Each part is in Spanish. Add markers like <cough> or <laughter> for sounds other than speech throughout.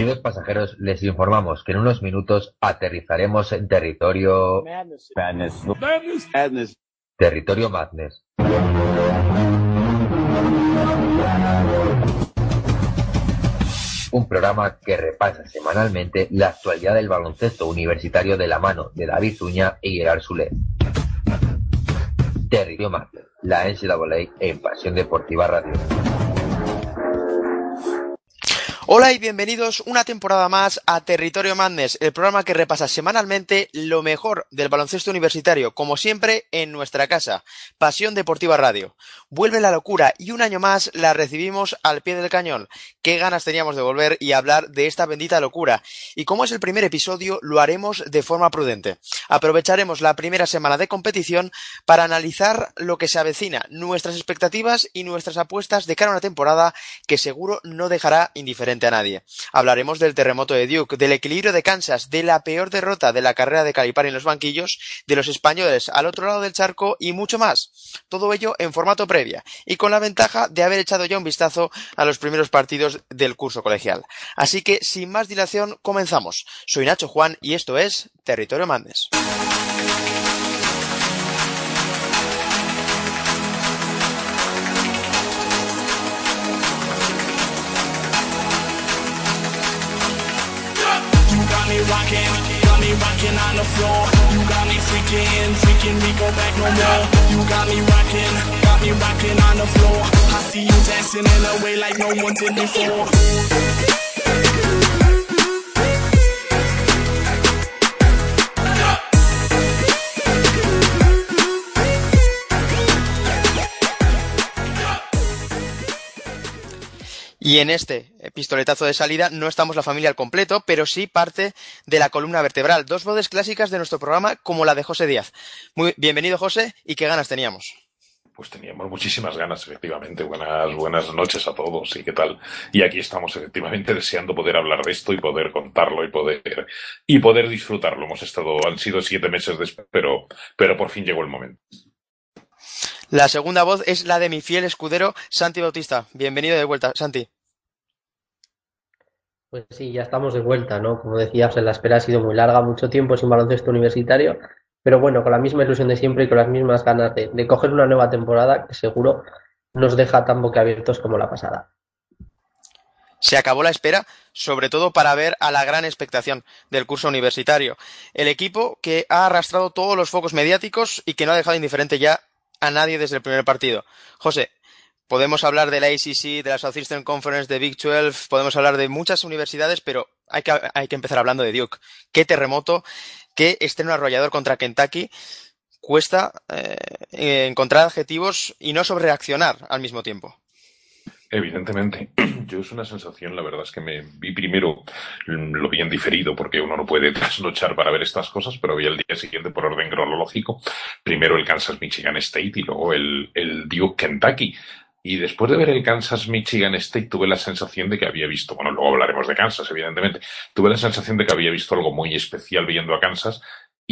Queridos pasajeros, les informamos que en unos minutos aterrizaremos en territorio... Madness. Madness. Territorio Madness. Un programa que repasa semanalmente la actualidad del baloncesto universitario de la mano de David Zuña y Gerard Sule. Territorio Madness, la NCAA en Pasión Deportiva Radio. Hola y bienvenidos una temporada más a Territorio Madness, el programa que repasa semanalmente lo mejor del baloncesto universitario, como siempre en nuestra casa, Pasión Deportiva Radio. Vuelve la locura y un año más la recibimos al pie del cañón. Qué ganas teníamos de volver y hablar de esta bendita locura. Y como es el primer episodio, lo haremos de forma prudente. Aprovecharemos la primera semana de competición para analizar lo que se avecina, nuestras expectativas y nuestras apuestas de cara a una temporada que seguro no dejará indiferente a nadie. Hablaremos del terremoto de Duke, del equilibrio de Kansas, de la peor derrota de la carrera de Calipari en los banquillos, de los españoles al otro lado del charco y mucho más. Todo ello en formato previa y con la ventaja de haber echado ya un vistazo a los primeros partidos del curso colegial. Así que sin más dilación comenzamos. Soy Nacho Juan y esto es Territorio Mandes. On the floor. You got me freaking, freaking me go back no more. You got me rocking, got me rocking on the floor. I see you dancing in a way like no one did before. Y en este pistoletazo de salida no estamos la familia al completo, pero sí parte de la columna vertebral. Dos voces clásicas de nuestro programa, como la de José Díaz. Muy bienvenido, José, y qué ganas teníamos. Pues teníamos muchísimas ganas, efectivamente. Buenas, buenas noches a todos y qué tal. Y aquí estamos efectivamente deseando poder hablar de esto y poder contarlo y poder y poder disfrutarlo. Hemos estado, han sido siete meses después, pero, pero por fin llegó el momento. La segunda voz es la de mi fiel escudero, Santi Bautista. Bienvenido de vuelta, Santi. Pues sí, ya estamos de vuelta, ¿no? Como decías, la espera ha sido muy larga, mucho tiempo sin baloncesto universitario, pero bueno, con la misma ilusión de siempre y con las mismas ganas de, de coger una nueva temporada que seguro nos deja tan boquiabiertos como la pasada. Se acabó la espera, sobre todo para ver a la gran expectación del curso universitario. El equipo que ha arrastrado todos los focos mediáticos y que no ha dejado indiferente ya a nadie desde el primer partido. José, podemos hablar de la ACC, de la Southeastern Conference, de Big 12, podemos hablar de muchas universidades, pero hay que, hay que empezar hablando de Duke. Qué terremoto, qué estreno arrollador contra Kentucky. Cuesta eh, encontrar adjetivos y no sobrereaccionar al mismo tiempo. Evidentemente, <clears throat> yo es una sensación, la verdad es que me vi primero, lo vi en diferido porque uno no puede <laughs> trasnochar para ver estas cosas, pero vi el día siguiente por orden cronológico, primero el Kansas Michigan State y luego el, el Duke Kentucky. Y después de ver el Kansas Michigan State tuve la sensación de que había visto, bueno, luego hablaremos de Kansas, evidentemente, tuve la sensación de que había visto algo muy especial viendo a Kansas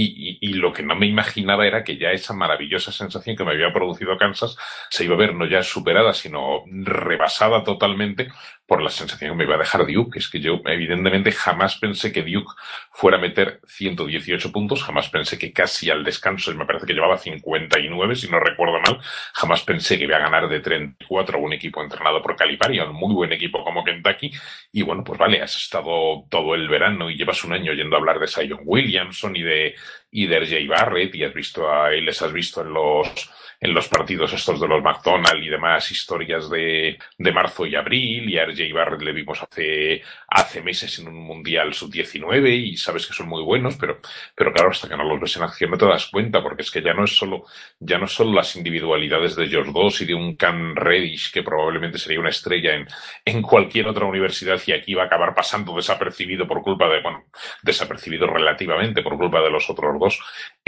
y, y, y, lo que no me imaginaba era que ya esa maravillosa sensación que me había producido Kansas se iba a ver no ya superada, sino rebasada totalmente por la sensación que me iba a dejar Duke. Es que yo, evidentemente, jamás pensé que Duke fuera a meter 118 puntos, jamás pensé que casi al descanso, me parece que llevaba 59, si no recuerdo mal, jamás pensé que iba a ganar de 34 a un equipo entrenado por Calipari, un muy buen equipo como Kentucky. Y bueno, pues vale, has estado todo el verano y llevas un año yendo a hablar de Zion Williamson y de y de RJ Barrett y has visto a él, les has visto en los en los partidos estos de los McDonald's y demás historias de, de marzo y abril y a RJ Barrett le vimos hace, hace meses en un mundial sub-19 y sabes que son muy buenos, pero, pero claro, hasta que no los ves en acción no te das cuenta porque es que ya no es solo, ya no solo las individualidades de George Doss y de un Cam Reddish que probablemente sería una estrella en, en cualquier otra universidad y aquí va a acabar pasando desapercibido por culpa de, bueno, desapercibido relativamente por culpa de los otros dos,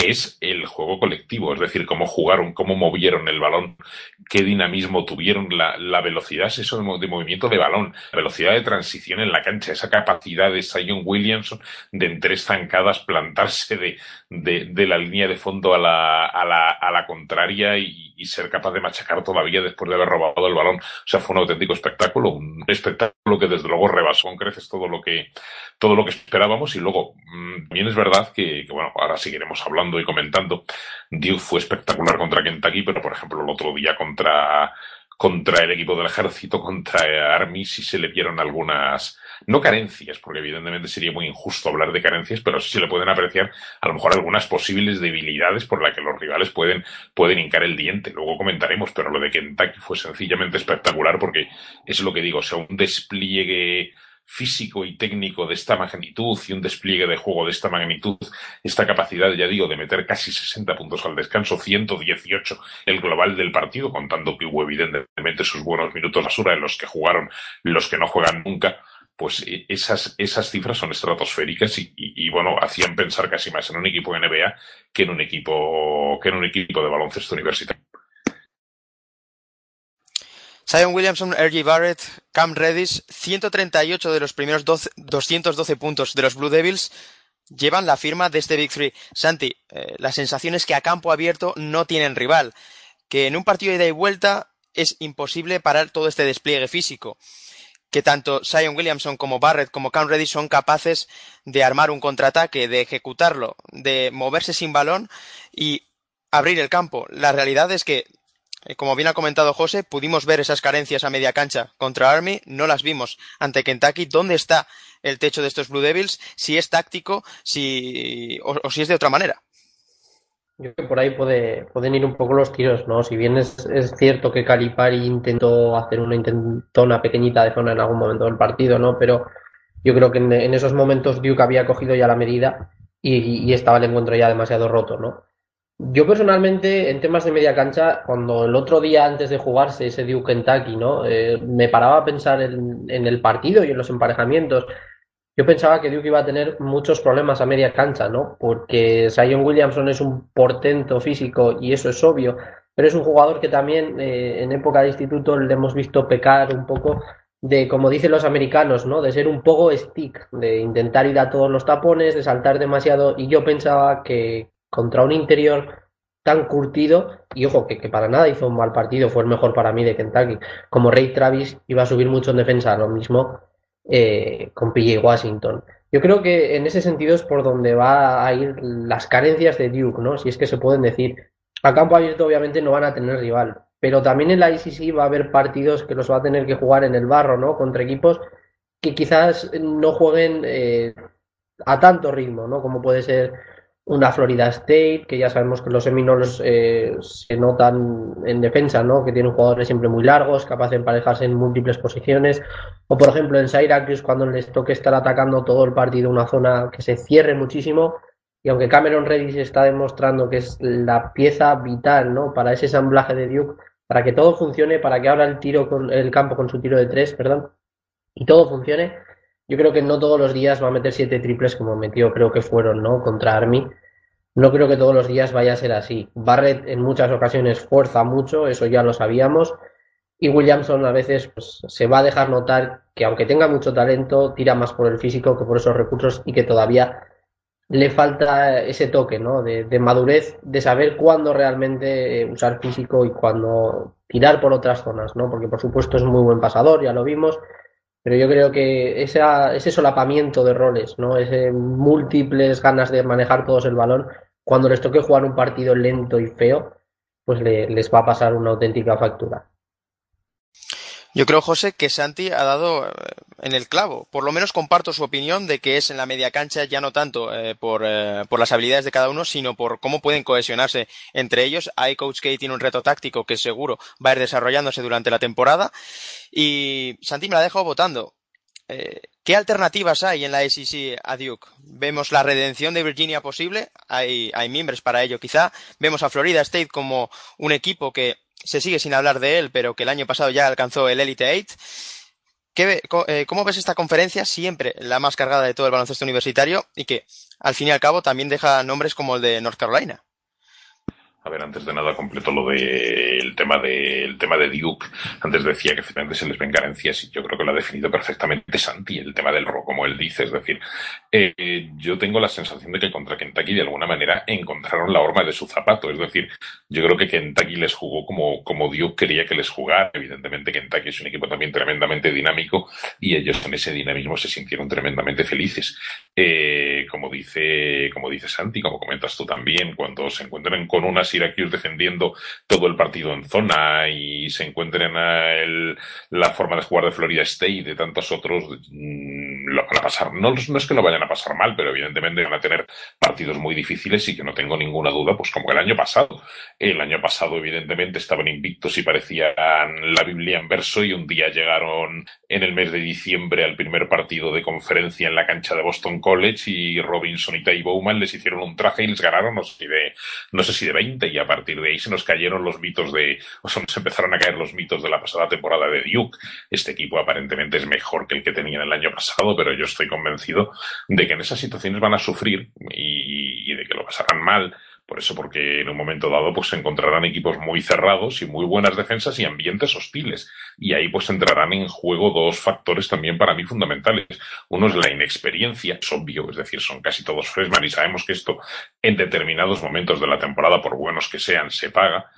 es el juego colectivo, es decir, cómo jugaron, cómo movieron el balón, qué dinamismo tuvieron, la, la velocidad es eso de, movimiento de balón, la velocidad de transición en la cancha, esa capacidad de Zion Williamson de en tres zancadas plantarse de, de, de la línea de fondo a la, a la, a la contraria y, y, ser capaz de machacar todavía después de haber robado el balón. O sea, fue un auténtico espectáculo, un espectáculo que desde luego rebasó con creces todo lo que, todo lo que esperábamos y luego, mm, bien es verdad que, que, bueno, ahora seguiremos hablando y comentando. Duke fue espectacular contra Kentucky, pero por ejemplo el otro día contra, contra el equipo del ejército, contra Army, sí se le vieron algunas, no carencias, porque evidentemente sería muy injusto hablar de carencias, pero sí se le pueden apreciar a lo mejor algunas posibles debilidades por las que los rivales pueden, pueden hincar el diente. Luego comentaremos, pero lo de Kentucky fue sencillamente espectacular porque es lo que digo, o sea, un despliegue físico y técnico de esta magnitud y un despliegue de juego de esta magnitud, esta capacidad, ya digo, de meter casi 60 puntos al descanso, 118 el global del partido, contando que hubo evidentemente sus buenos minutos basura en los que jugaron los que no juegan nunca, pues e, esas, esas cifras son estratosféricas y, bueno, hacían pensar casi más en un equipo de NBA que en un equipo, que en un equipo de baloncesto universitario. Zion Williamson, R.J. Barrett, Cam Reddish, 138 de los primeros 12, 212 puntos de los Blue Devils llevan la firma de este Big Three. Santi, eh, la sensación es que a campo abierto no tienen rival, que en un partido de ida y vuelta es imposible parar todo este despliegue físico que tanto Zion Williamson como Barrett como Cam Reddy son capaces de armar un contraataque, de ejecutarlo, de moverse sin balón y abrir el campo. La realidad es que, eh, como bien ha comentado José, pudimos ver esas carencias a media cancha contra Army, no las vimos ante Kentucky. ¿Dónde está el techo de estos Blue Devils? Si es táctico, si o si es de otra manera. Yo creo que por ahí puede, pueden ir un poco los tiros, ¿no? Si bien es, cierto que Calipari intentó hacer una intentona pequeñita de zona en algún momento del partido, ¿no? Pero yo creo que en, esos momentos Duke había cogido ya la medida y, y, estaba el encuentro ya demasiado roto, ¿no? Yo personalmente, en temas de media cancha, cuando el otro día antes de jugarse ese Duke Kentucky, ¿no? Eh, me paraba a pensar en, en el partido y en los emparejamientos yo pensaba que Duke iba a tener muchos problemas a media cancha, ¿no? Porque Zion Williamson es un portento físico y eso es obvio, pero es un jugador que también eh, en época de instituto le hemos visto pecar un poco de, como dicen los americanos, ¿no? De ser un poco stick, de intentar ir a todos los tapones, de saltar demasiado. Y yo pensaba que contra un interior tan curtido, y ojo, que, que para nada hizo un mal partido, fue el mejor para mí de Kentucky, como Ray Travis iba a subir mucho en defensa, lo mismo eh, con PJ Washington. Yo creo que en ese sentido es por donde va a ir las carencias de Duke, ¿no? Si es que se pueden decir. A campo abierto obviamente no van a tener rival, pero también en la ICC va a haber partidos que los va a tener que jugar en el barro, ¿no? Contra equipos que quizás no jueguen eh, a tanto ritmo, ¿no? Como puede ser una Florida State, que ya sabemos que los Seminoles eh, se notan en defensa, ¿no? Que tienen jugadores siempre muy largos, capaces de emparejarse en múltiples posiciones. O por ejemplo en Syracuse, cuando les toque estar atacando todo el partido una zona que se cierre muchísimo. Y aunque Cameron Reddish está demostrando que es la pieza vital, ¿no? Para ese ensamblaje de Duke, para que todo funcione, para que abra el tiro con el campo con su tiro de tres, perdón, y todo funcione, yo creo que no todos los días va a meter siete triples como metió, creo que fueron, ¿no? Contra Army. No creo que todos los días vaya a ser así. Barrett en muchas ocasiones fuerza mucho, eso ya lo sabíamos. Y Williamson a veces pues, se va a dejar notar que aunque tenga mucho talento, tira más por el físico que por esos recursos y que todavía le falta ese toque, ¿no? De, madurez, de saber cuándo realmente usar físico y cuándo tirar por otras zonas, ¿no? Porque por supuesto es muy buen pasador, ya lo vimos, pero yo creo que ese solapamiento de roles, ¿no? Ese múltiples ganas de manejar todos el balón, cuando les toque jugar un partido lento y feo, pues le, les va a pasar una auténtica factura. Yo creo, José, que Santi ha dado eh, en el clavo. Por lo menos comparto su opinión de que es en la media cancha ya no tanto eh, por, eh, por, las habilidades de cada uno, sino por cómo pueden cohesionarse entre ellos. Hay Coach K tiene un reto táctico que seguro va a ir desarrollándose durante la temporada. Y Santi me la ha votando. Eh, ¿Qué alternativas hay en la SEC a Duke? Vemos la redención de Virginia posible, hay, hay miembros para ello quizá. Vemos a Florida State como un equipo que se sigue sin hablar de él, pero que el año pasado ya alcanzó el Elite Eight. ¿Qué, eh, ¿Cómo ves esta conferencia? Siempre la más cargada de todo el baloncesto universitario y que, al fin y al cabo, también deja nombres como el de North Carolina. A ver, antes de nada completo lo del tema de tema de Duke. Antes decía que efectivamente se les ven carencias y yo creo que lo ha definido perfectamente Santi, el tema del robo, como él dice. Es decir, eh, yo tengo la sensación de que contra Kentucky de alguna manera encontraron la horma de su zapato. Es decir, yo creo que Kentucky les jugó como, como Duke quería que les jugara. Evidentemente Kentucky es un equipo también tremendamente dinámico y ellos en ese dinamismo se sintieron tremendamente felices. Eh, como dice, como dice Santi, como comentas tú también, cuando se encuentran con unas Defendiendo todo el partido en zona y se encuentren el, la forma de jugar de Florida State y de tantos otros, mmm, lo van a pasar. No, no es que lo vayan a pasar mal, pero evidentemente van a tener partidos muy difíciles y que no tengo ninguna duda, pues como el año pasado. El año pasado, evidentemente, estaban invictos y parecían la Biblia en verso y un día llegaron en el mes de diciembre al primer partido de conferencia en la cancha de Boston College y Robinson y Ty Bowman les hicieron un traje y les ganaron, no sé si de, no sé si de 20 y a partir de ahí se nos cayeron los mitos de, o sea, nos empezaron a caer los mitos de la pasada temporada de Duke. Este equipo aparentemente es mejor que el que tenían el año pasado, pero yo estoy convencido de que en esas situaciones van a sufrir y, de que lo pasarán mal por eso, porque en un momento dado pues se encontrarán equipos muy cerrados y muy buenas defensas y ambientes hostiles. Y ahí pues entrarán en juego dos factores también para mí fundamentales. Uno es la inexperiencia, es obvio, es decir, son casi todos freshman y sabemos que esto en determinados momentos de la temporada, por buenos que sean, se paga.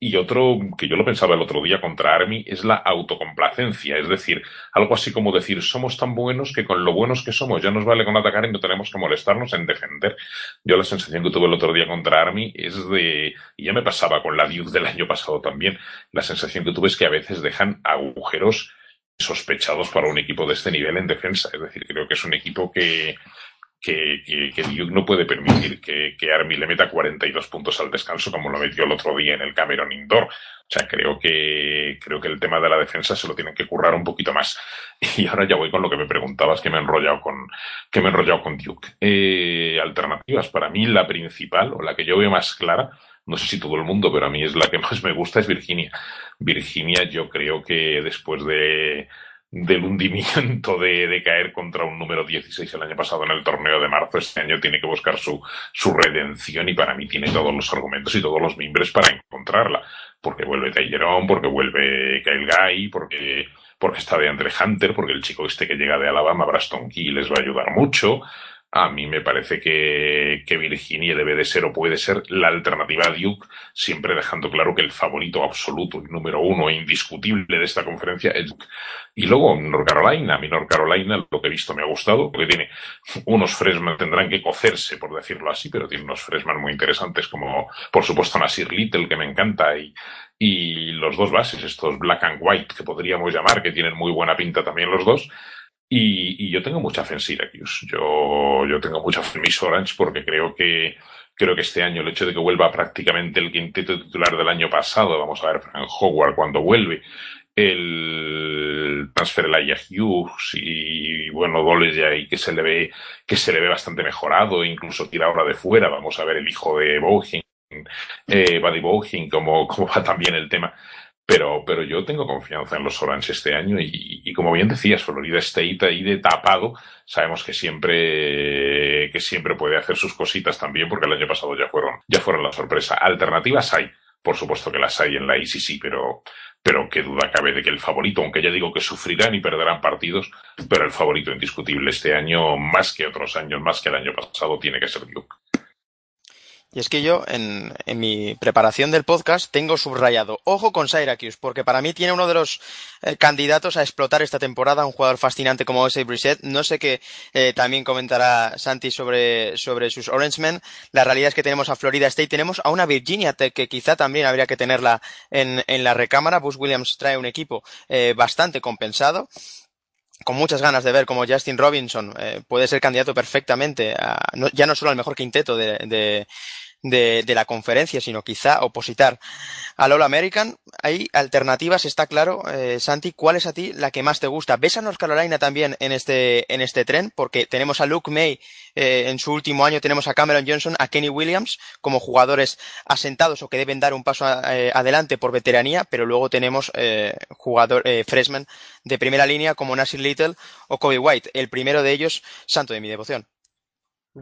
Y otro, que yo lo pensaba el otro día contra Army, es la autocomplacencia. Es decir, algo así como decir, somos tan buenos que con lo buenos que somos ya nos vale con atacar y no tenemos que molestarnos en defender. Yo la sensación que tuve el otro día contra Army es de, y ya me pasaba con la Duke del año pasado también, la sensación que tuve es que a veces dejan agujeros sospechados para un equipo de este nivel en defensa. Es decir, creo que es un equipo que, que, que, que, Duke no puede permitir que, que Army le meta 42 puntos al descanso como lo metió el otro día en el Cameron Indoor. O sea, creo que, creo que el tema de la defensa se lo tienen que currar un poquito más. <laughs> Y ahora ya voy con lo que me preguntabas, que me he enrollado con, que me he enrollado con Duke. Eh, alternativas, para mí la principal, o la que yo veo más clara, no sé si todo el mundo, pero a mí es la que <laughs> más me gusta, es Virginia. Virginia, yo creo que después de, del hundimiento de, de, caer contra un número 16 el año pasado en el torneo de marzo, este año tiene que buscar su, su redención y para mí tiene todos los argumentos y todos los mimbres para encontrarla. Porque vuelve Tyron, porque vuelve Kyle Guy, porque, porque está de Andre Hunter, porque el chico este que llega de Alabama, Braston Key, les va a ayudar mucho. A mí me parece que, que, Virginia debe de ser o puede ser la alternativa a Duke, siempre dejando claro que el favorito absoluto y número uno e indiscutible de esta conferencia es Duke. Y luego North Carolina, a mí North Carolina lo que he visto me ha gustado, porque tiene unos fresman, tendrán que cocerse, por decirlo así, pero tiene unos fresman muy interesantes, como por supuesto Nasir Little, que me encanta, y, y los dos bases, estos black and white, que podríamos llamar, que tienen muy buena pinta también los dos. Y, y, yo tengo mucha fe en Syracuse. Yo, yo tengo mucha fe en Miss Orange porque creo que, creo que este año el hecho de que vuelva prácticamente el quinteto titular del año pasado, vamos a ver Frank Howard cuando vuelve, el transfer Elijah Hughes y bueno, Doles ya ahí que se le ve, que se le ve bastante mejorado, incluso tira ahora de fuera, vamos a ver el hijo de Bowhin, eh, Buddy Bowhin, cómo, cómo va también el tema. Pero, pero yo tengo confianza en los Orange este año y, y, como bien decías, Florida State ahí de tapado, sabemos que siempre, que siempre puede hacer sus cositas también porque el año pasado ya fueron, ya fueron la sorpresa. Alternativas hay, por supuesto que las hay en la ICC, pero, pero qué duda cabe de que el favorito, aunque ya digo que sufrirán y perderán partidos, pero el favorito indiscutible este año, más que otros años, más que el año pasado, tiene que ser Duke. Y es que yo, en, en, mi preparación del podcast, tengo subrayado, ojo con Syracuse, porque para mí tiene uno de los eh, candidatos a explotar esta temporada, un jugador fascinante como ese Brissett. No sé qué eh, también comentará Santi sobre, sobre sus Orangemen. La realidad es que tenemos a Florida State, tenemos a una Virginia Tech que quizá también habría que tenerla en, en la recámara. Bush Williams trae un equipo eh, bastante compensado con muchas ganas de ver cómo Justin Robinson eh, puede ser candidato perfectamente a, no, ya no solo al mejor quinteto de, de, de, de, la conferencia, sino quizá opositar al All American. Hay alternativas, está claro. Eh, Santi, ¿cuál es a ti la que más te gusta? ¿Ves a North Carolina también en este, en este tren? Porque tenemos a Luke May eh, en su último año, tenemos a Cameron Johnson, a Kenny Williams como jugadores asentados o que deben dar un paso a, eh, adelante por veteranía, pero luego tenemos eh, jugador, freshmen de primera línea como Nasir Little o Kobe White. El primero de ellos, santo de mi devoción.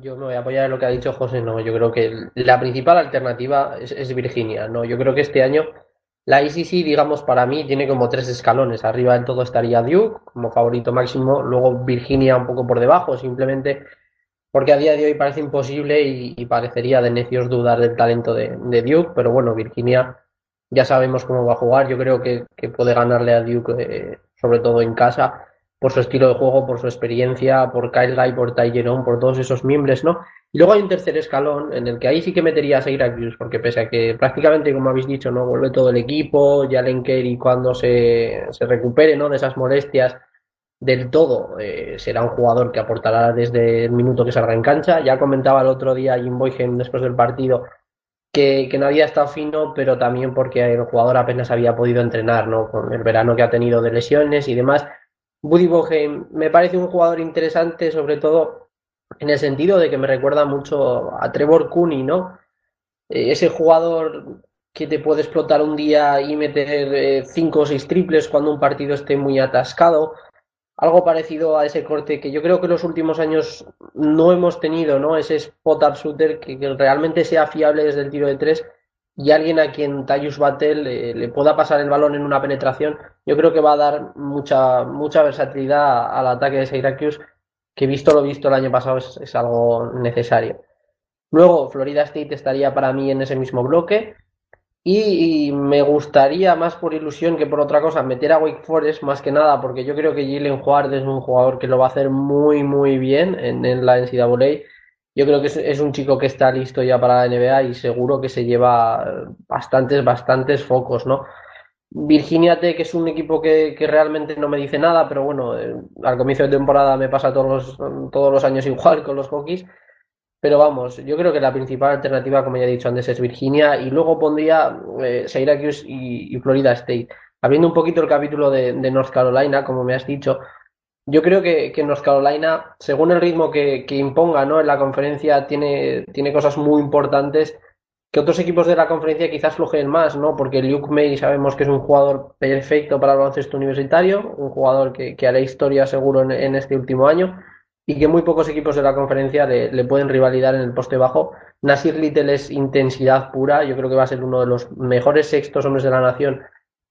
Yo me voy a apoyar en lo que ha dicho José. No, yo creo que la principal alternativa es, Virginia. No, yo creo que este año la ICC, digamos, para mí tiene como tres escalones. Arriba del todo estaría Duke como favorito máximo, luego Virginia un poco por debajo, simplemente porque a día de hoy parece imposible y, parecería de necios dudar del talento de, Duke, pero bueno, Virginia ya sabemos cómo va a jugar. Yo creo que, puede ganarle a Duke, eh, sobre todo en casa por su estilo de juego, por su experiencia, por Kyle Guy, por Ty por todos esos miembros, ¿no? Y luego hay un tercer escalón en el que ahí sí que metería a Syracuse, porque pese a que prácticamente, como habéis dicho, ¿no? Vuelve todo el equipo, Jalen Kerry cuando se, se recupere, ¿no? De esas molestias del todo, eh, será un jugador que aportará desde el minuto que salga en cancha. Ya comentaba el otro día Jim Boyhen después del partido que, que, no había estado fino, pero también porque el jugador apenas había podido entrenar, ¿no? Con el verano que ha tenido de lesiones y demás. Buddy Boheim me parece un jugador interesante, sobre todo en el sentido de que me recuerda mucho a Trevor Cooney, ¿no? Eh, ese jugador que te puede explotar un día y meter eh, cinco o seis triples cuando un partido esté muy atascado. Algo parecido a ese corte que yo creo que en los últimos años no hemos tenido, ¿no? Ese spot-up shooter que, que realmente sea fiable desde el tiro de tres y alguien a quien Tyus Battle le pueda pasar el balón en una penetración, yo creo que va a dar mucha, mucha versatilidad al ataque de Syracuse, que visto lo visto el año pasado es, algo necesario. Luego, Florida State estaría para mí en ese mismo bloque. Y, me gustaría, más por ilusión que por otra cosa, meter a Wake Forest más que nada, porque yo creo que Jalen Juárez es un jugador que lo va a hacer muy, muy bien en, en la NCAA yo creo que es, un chico que está listo ya para la NBA y seguro que se lleva bastantes, bastantes focos, ¿no? Virginia Tech es un equipo que, realmente no me dice nada, pero bueno, eh, al comienzo de temporada me pasa todos los, todos los años igual con los Hawkeyes. Pero vamos, yo creo que la principal alternativa, como ya he dicho antes, es Virginia y luego pondría eh, Syracuse y, Florida State. Abriendo un poquito el capítulo de North Carolina, como me has dicho, yo creo que, que North Carolina, según el ritmo que, imponga ¿no? en la conferencia, tiene, tiene cosas muy importantes que otros equipos de la conferencia quizás flojeen más, ¿no? Porque Luke May sabemos que es un jugador perfecto para el baloncesto universitario, un jugador que, que hará historia seguro en, este último año y que muy pocos equipos de la conferencia le, le, pueden rivalidar en el poste bajo. Nasir Little es intensidad pura, yo creo que va a ser uno de los mejores sextos hombres de la nación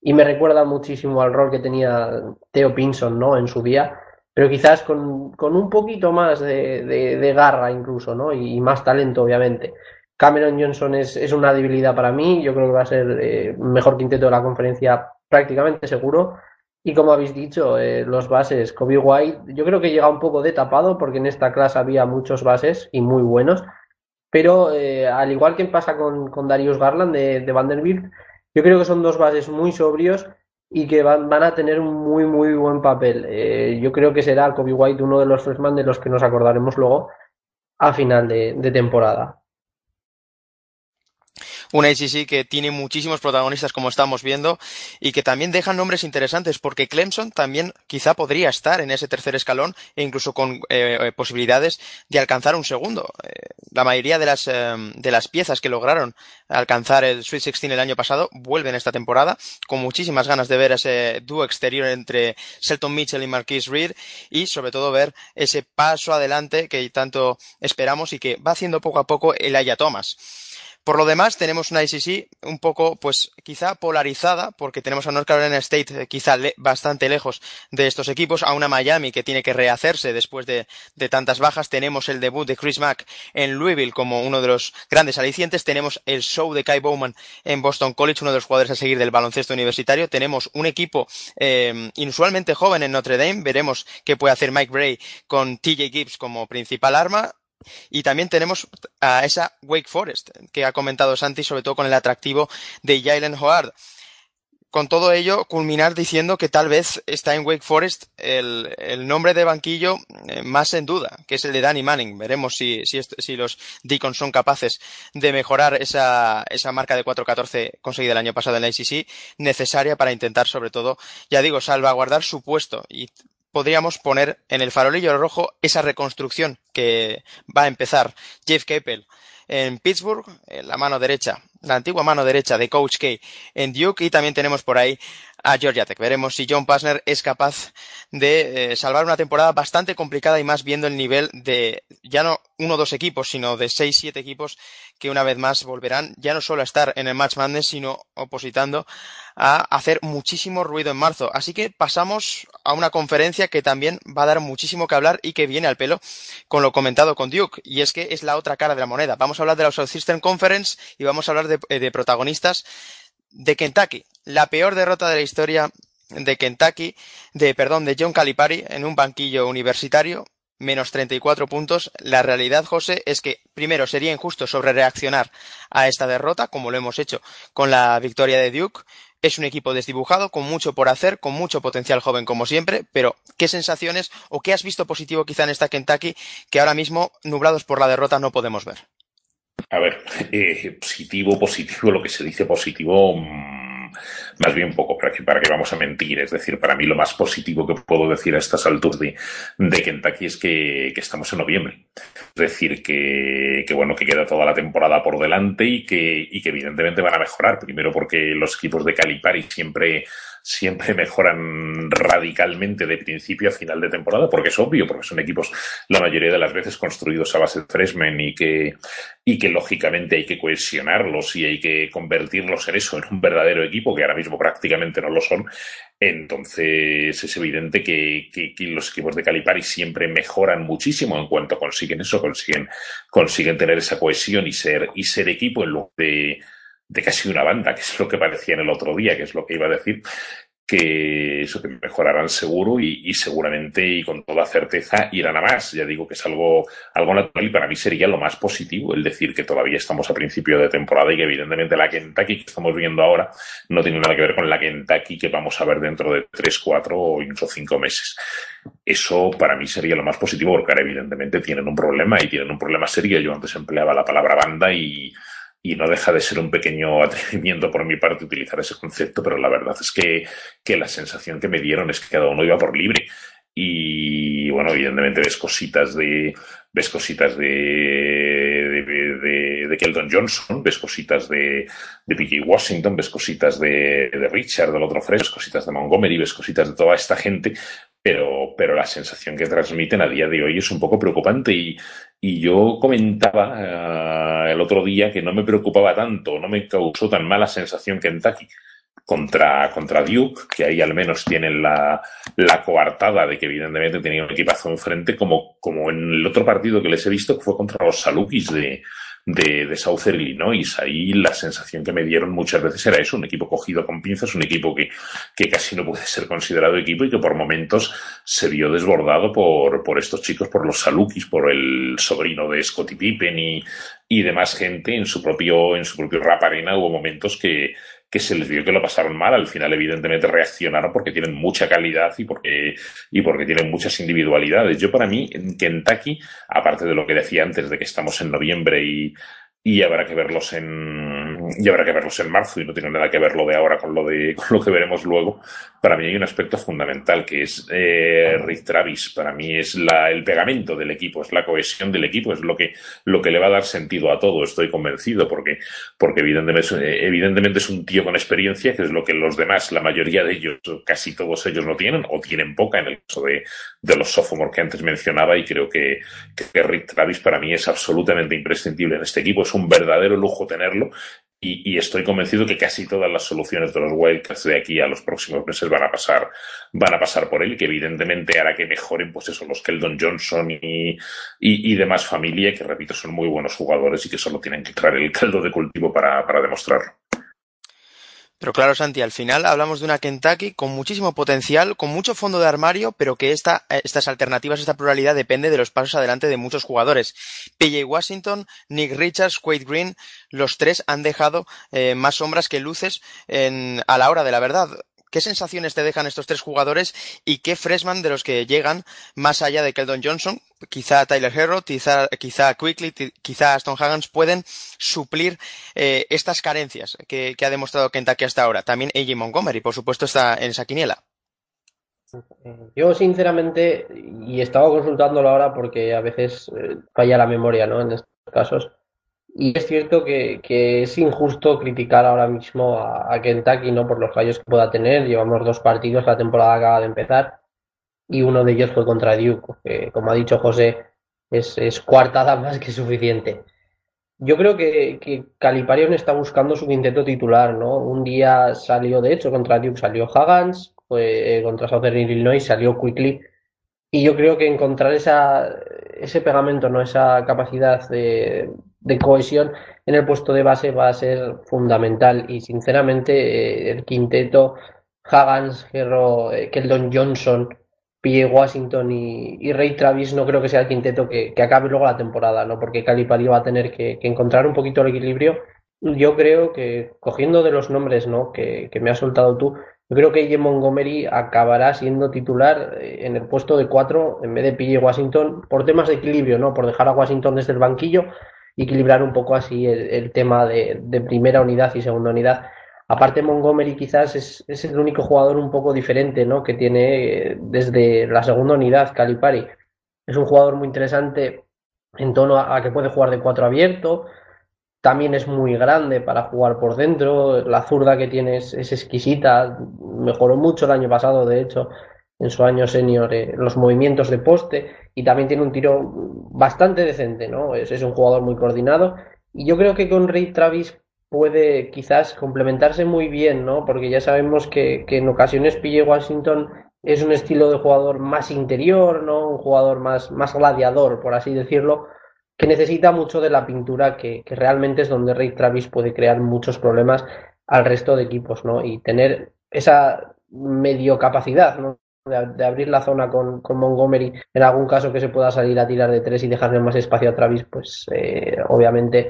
y me recuerda muchísimo al rol que tenía Theo Pinson, ¿no? En su día pero quizás con, con un poquito más de, de, garra incluso, ¿no? Y, más talento, obviamente. Cameron Johnson es, es, una debilidad para mí, yo creo que va a ser eh, mejor quinteto de la conferencia prácticamente seguro. Y como habéis dicho, eh, los bases, Kobe White, yo creo que llega un poco de tapado porque en esta clase había muchos bases y muy buenos. Pero eh, al igual que pasa con, con Darius Garland de, de Vanderbilt, yo creo que son dos bases muy sobrios y que van, van, a tener un muy, muy buen papel. Eh, yo creo que será Kobe White uno de los freshman de los que nos acordaremos luego a final de, temporada. Una ACC que tiene muchísimos protagonistas como estamos viendo y que también dejan nombres interesantes porque Clemson también quizá podría estar en ese tercer escalón e incluso con eh, eh, posibilidades de alcanzar un segundo. Eh, la mayoría de las, de las piezas que lograron alcanzar el Sweet 16 el año pasado vuelven esta temporada con muchísimas ganas de ver ese dúo exterior entre Shelton Mitchell y Marquise Reed y sobre todo ver ese paso adelante que tanto esperamos y que va haciendo poco a poco el Aya Thomas. Por lo demás, tenemos una ICC un poco, pues, quizá polarizada, porque tenemos a North Carolina State eh, quizá bastante lejos de estos equipos, a una Miami que tiene que rehacerse después de, tantas bajas. Tenemos el debut de Chris Mack en Louisville como uno de los grandes alicientes. Tenemos el show de Kai Bowman en Boston College, uno de los jugadores a seguir del baloncesto universitario. Tenemos un equipo eh, inusualmente joven en Notre Dame. Veremos qué puede hacer Mike Bray con TJ Gibbs como principal arma y también tenemos a esa Wake Forest que ha comentado Santi, sobre todo con el atractivo de Jalen Howard. Con todo ello, culminar diciendo que tal vez está en Wake Forest el, nombre de banquillo eh, más en duda, que es el de Danny Manning. Veremos si, si, los Deacons son capaces de mejorar esa, esa marca de 4-14 conseguida el año pasado en la ACC, necesaria para intentar, sobre todo, ya digo, salvaguardar su puesto y podríamos poner en el farolillo rojo esa reconstrucción que va a empezar Jeff Capel en Pittsburgh, la mano derecha la antigua mano derecha de Coach K en Duke y también tenemos por ahí a Georgia Tech. Veremos si John Pasner es capaz de eh, salvar una temporada bastante complicada y más viendo el nivel de ya no uno o dos equipos, sino de seis, siete equipos que una vez más volverán ya no solo a estar en el Match Madness, sino opositando a hacer muchísimo ruido en marzo. Así que pasamos a una conferencia que también va a dar muchísimo que hablar y que viene al pelo con lo comentado con Duke. Y es que es la otra cara de la moneda. Vamos a hablar de la Southeastern Conference y vamos a hablar eh, de protagonistas de Kentucky, la peor derrota de la historia de Kentucky, de perdón, de John Calipari en un banquillo universitario, menos 34 puntos. La realidad, José, es que primero sería injusto sobre reaccionar a esta derrota, como lo hemos hecho con la victoria de Duke. Es un equipo desdibujado, con mucho por hacer, con mucho potencial joven como siempre, pero ¿qué sensaciones o qué has visto positivo quizá en esta Kentucky que ahora mismo, nublados por la derrota, no podemos ver? A ver, eh, positivo, positivo, lo que se dice positivo, mmm, más bien poco, para que, para que vamos a mentir. Es decir, para mí lo más positivo que puedo decir a estas alturas de, de Kentucky es que, que, estamos en noviembre. Es decir, que, que, bueno, que queda toda la temporada por delante y que, y que evidentemente van a mejorar. Primero porque los equipos de Calipari siempre siempre <laughs> mejoran radicalmente de principio a final de temporada, porque es obvio, porque son equipos la mayoría de las veces construidos a base de freshmen y que, y que lógicamente hay que cohesionarlos y hay que convertirlos en eso, en un verdadero equipo, que ahora mismo prácticamente no lo son. Entonces es evidente que, que, los equipos de Calipari siempre mejoran muchísimo en cuanto consiguen eso, consiguen, consiguen tener esa cohesión y ser, y ser equipo en lugar de, de casi una banda, que es lo que parecía en el otro día, que es lo que iba a decir, que eso que mejorarán seguro y, seguramente y con toda certeza irán a más. Ya digo que es algo, algo natural y para mí sería lo más positivo el decir que todavía estamos a principio de temporada y que evidentemente la Kentucky que estamos viendo ahora no tiene nada que ver con la Kentucky que vamos a ver dentro de tres, cuatro o incluso cinco meses. Eso para mí sería lo más positivo porque ahora evidentemente tienen un problema y tienen un problema serio. Yo antes empleaba la palabra banda y y no deja de ser un pequeño atrevimiento por mi parte utilizar ese concepto, pero la verdad es que, que la sensación que me dieron es que cada uno iba por libre. Y bueno, evidentemente ves cositas de. ves cositas de. de, de, de Johnson, ves cositas de, de PJ Washington, ves cositas de, de Richard, del otro Fresh, ves cositas de Montgomery, ves cositas de toda esta gente, pero, pero la sensación que transmiten a día de hoy es un poco preocupante y, y yo comentaba uh, el otro día que no me preocupaba tanto, no me causó tan mala sensación Kentucky contra, contra Duke, que ahí al menos tienen la, la coartada de que evidentemente tenía un equipazo enfrente, como, como en el otro partido que les he visto, que fue contra los Salukis de, de, de Southern Illinois. Ahí la sensación que me dieron muchas veces era eso, un equipo cogido con pinzas, un equipo que, que casi no puede ser considerado equipo y que por momentos se vio desbordado por, por estos chicos, por los Salukis, por el sobrino de Scottie Pippen y, y demás gente en su propio, en su propio rap arena hubo momentos que, que se les vio que lo pasaron mal. Al final, evidentemente, reaccionaron porque tienen mucha calidad y porque, y porque tienen muchas individualidades. Yo, para mí, en Kentucky, aparte de lo que decía antes de que estamos en noviembre y, y habrá que verlos en habrá que verlos en marzo y no tiene nada que ver lo de ahora con lo de <laughs> con lo que veremos luego. Para mí hay un aspecto fundamental que es eh, Rick Travis. Para mí es la, el pegamento del equipo es la cohesión del equipo es lo que lo que le va a dar sentido a todo estoy convencido porque porque evidentemente evidentemente es un tío con experiencia que es lo que los demás la mayoría de ellos casi todos ellos no tienen o tienen poca en el caso de, de los sophomores que antes mencionaba y creo que, que Rick Travis para mí es absolutamente imprescindible en este equipo un verdadero lujo tenerlo y, estoy convencido que casi todas las soluciones de los Wildcats de aquí a los próximos meses van a pasar, van a pasar por él que evidentemente hará que mejoren pues eso, los Keldon Johnson y, y, y demás familia que repito son muy buenos jugadores y que solo tienen que traer el caldo de cultivo para, para demostrarlo. Pero claro, Santi, al final hablamos de una Kentucky con muchísimo potencial, con mucho fondo de armario, pero que esta, estas alternativas, esta pluralidad depende de los pasos adelante de muchos jugadores. PJ Washington, Nick Richards, Quade Green, los tres han dejado eh, más sombras que luces en, a la hora de la verdad. ¿Qué sensaciones te dejan estos tres jugadores y qué freshman de los que llegan más allá de Keldon Johnson, quizá Tyler Herro, quizá, quizá Quickly, quizá Aston Haggans pueden suplir eh, estas carencias que, ha demostrado Kentucky hasta ahora? También AJ Montgomery, por supuesto, está en esa quiniela. Yo sinceramente, y estaba consultándolo ahora porque a veces eh, falla la memoria, ¿no? En estos casos, Y es cierto que, que es injusto criticar ahora mismo a, a, Kentucky ¿no? por los fallos que pueda tener. Llevamos dos partidos, la temporada acaba de empezar y uno de ellos fue contra Duke, que como ha dicho José, es, es coartada más que suficiente. Yo creo que, que Caliparion está buscando su quinteto titular, ¿no? Un día salió, de hecho, contra Duke salió Haggans, fue, eh, contra Southern Illinois salió Quickly, y yo creo que encontrar esa, ese pegamento, ¿no? Esa capacidad de, de cohesión en el puesto de base va a ser fundamental, y sinceramente eh, el quinteto Haggans, Gerro, eh, Keldon Johnson, P.J. Washington y, Ray Travis no creo que sea el quinteto que, que acabe luego la temporada, ¿no? Porque Calipari va a tener que, encontrar un poquito el equilibrio. Yo creo que, cogiendo de los nombres, ¿no? Que, que me has soltado tú, yo creo que J. Montgomery acabará siendo titular eh, en el puesto de cuatro en vez de P.J. Washington por temas de equilibrio, ¿no? Por dejar a Washington desde el banquillo equilibrar un poco así el, tema de, primera unidad y segunda unidad Aparte, Montgomery quizás es, es, el único jugador un poco diferente, ¿no? Que tiene desde la segunda unidad, Calipari. Es un jugador muy interesante en torno a, que puede jugar de cuatro abierto. También es muy grande para jugar por dentro. La zurda que tiene es exquisita. Mejoró mucho el año pasado, de hecho, en su año senior, eh, los movimientos de poste. Y también tiene un tiro bastante decente, ¿no? Es, es un jugador muy coordinado. Y yo creo que con Ray Travis puede quizás complementarse muy bien, ¿no? Porque ya sabemos que, que en ocasiones PJ Washington es un estilo de jugador más interior, ¿no? Un jugador más, más gladiador, por así decirlo, que necesita mucho de la pintura, que, que realmente es donde Ray Travis puede crear muchos problemas al resto de equipos, ¿no? Y tener esa medio capacidad, ¿no? De, abrir la zona con, con, Montgomery, en algún caso que se pueda salir a tirar de tres y dejarle más espacio a Travis, pues eh, obviamente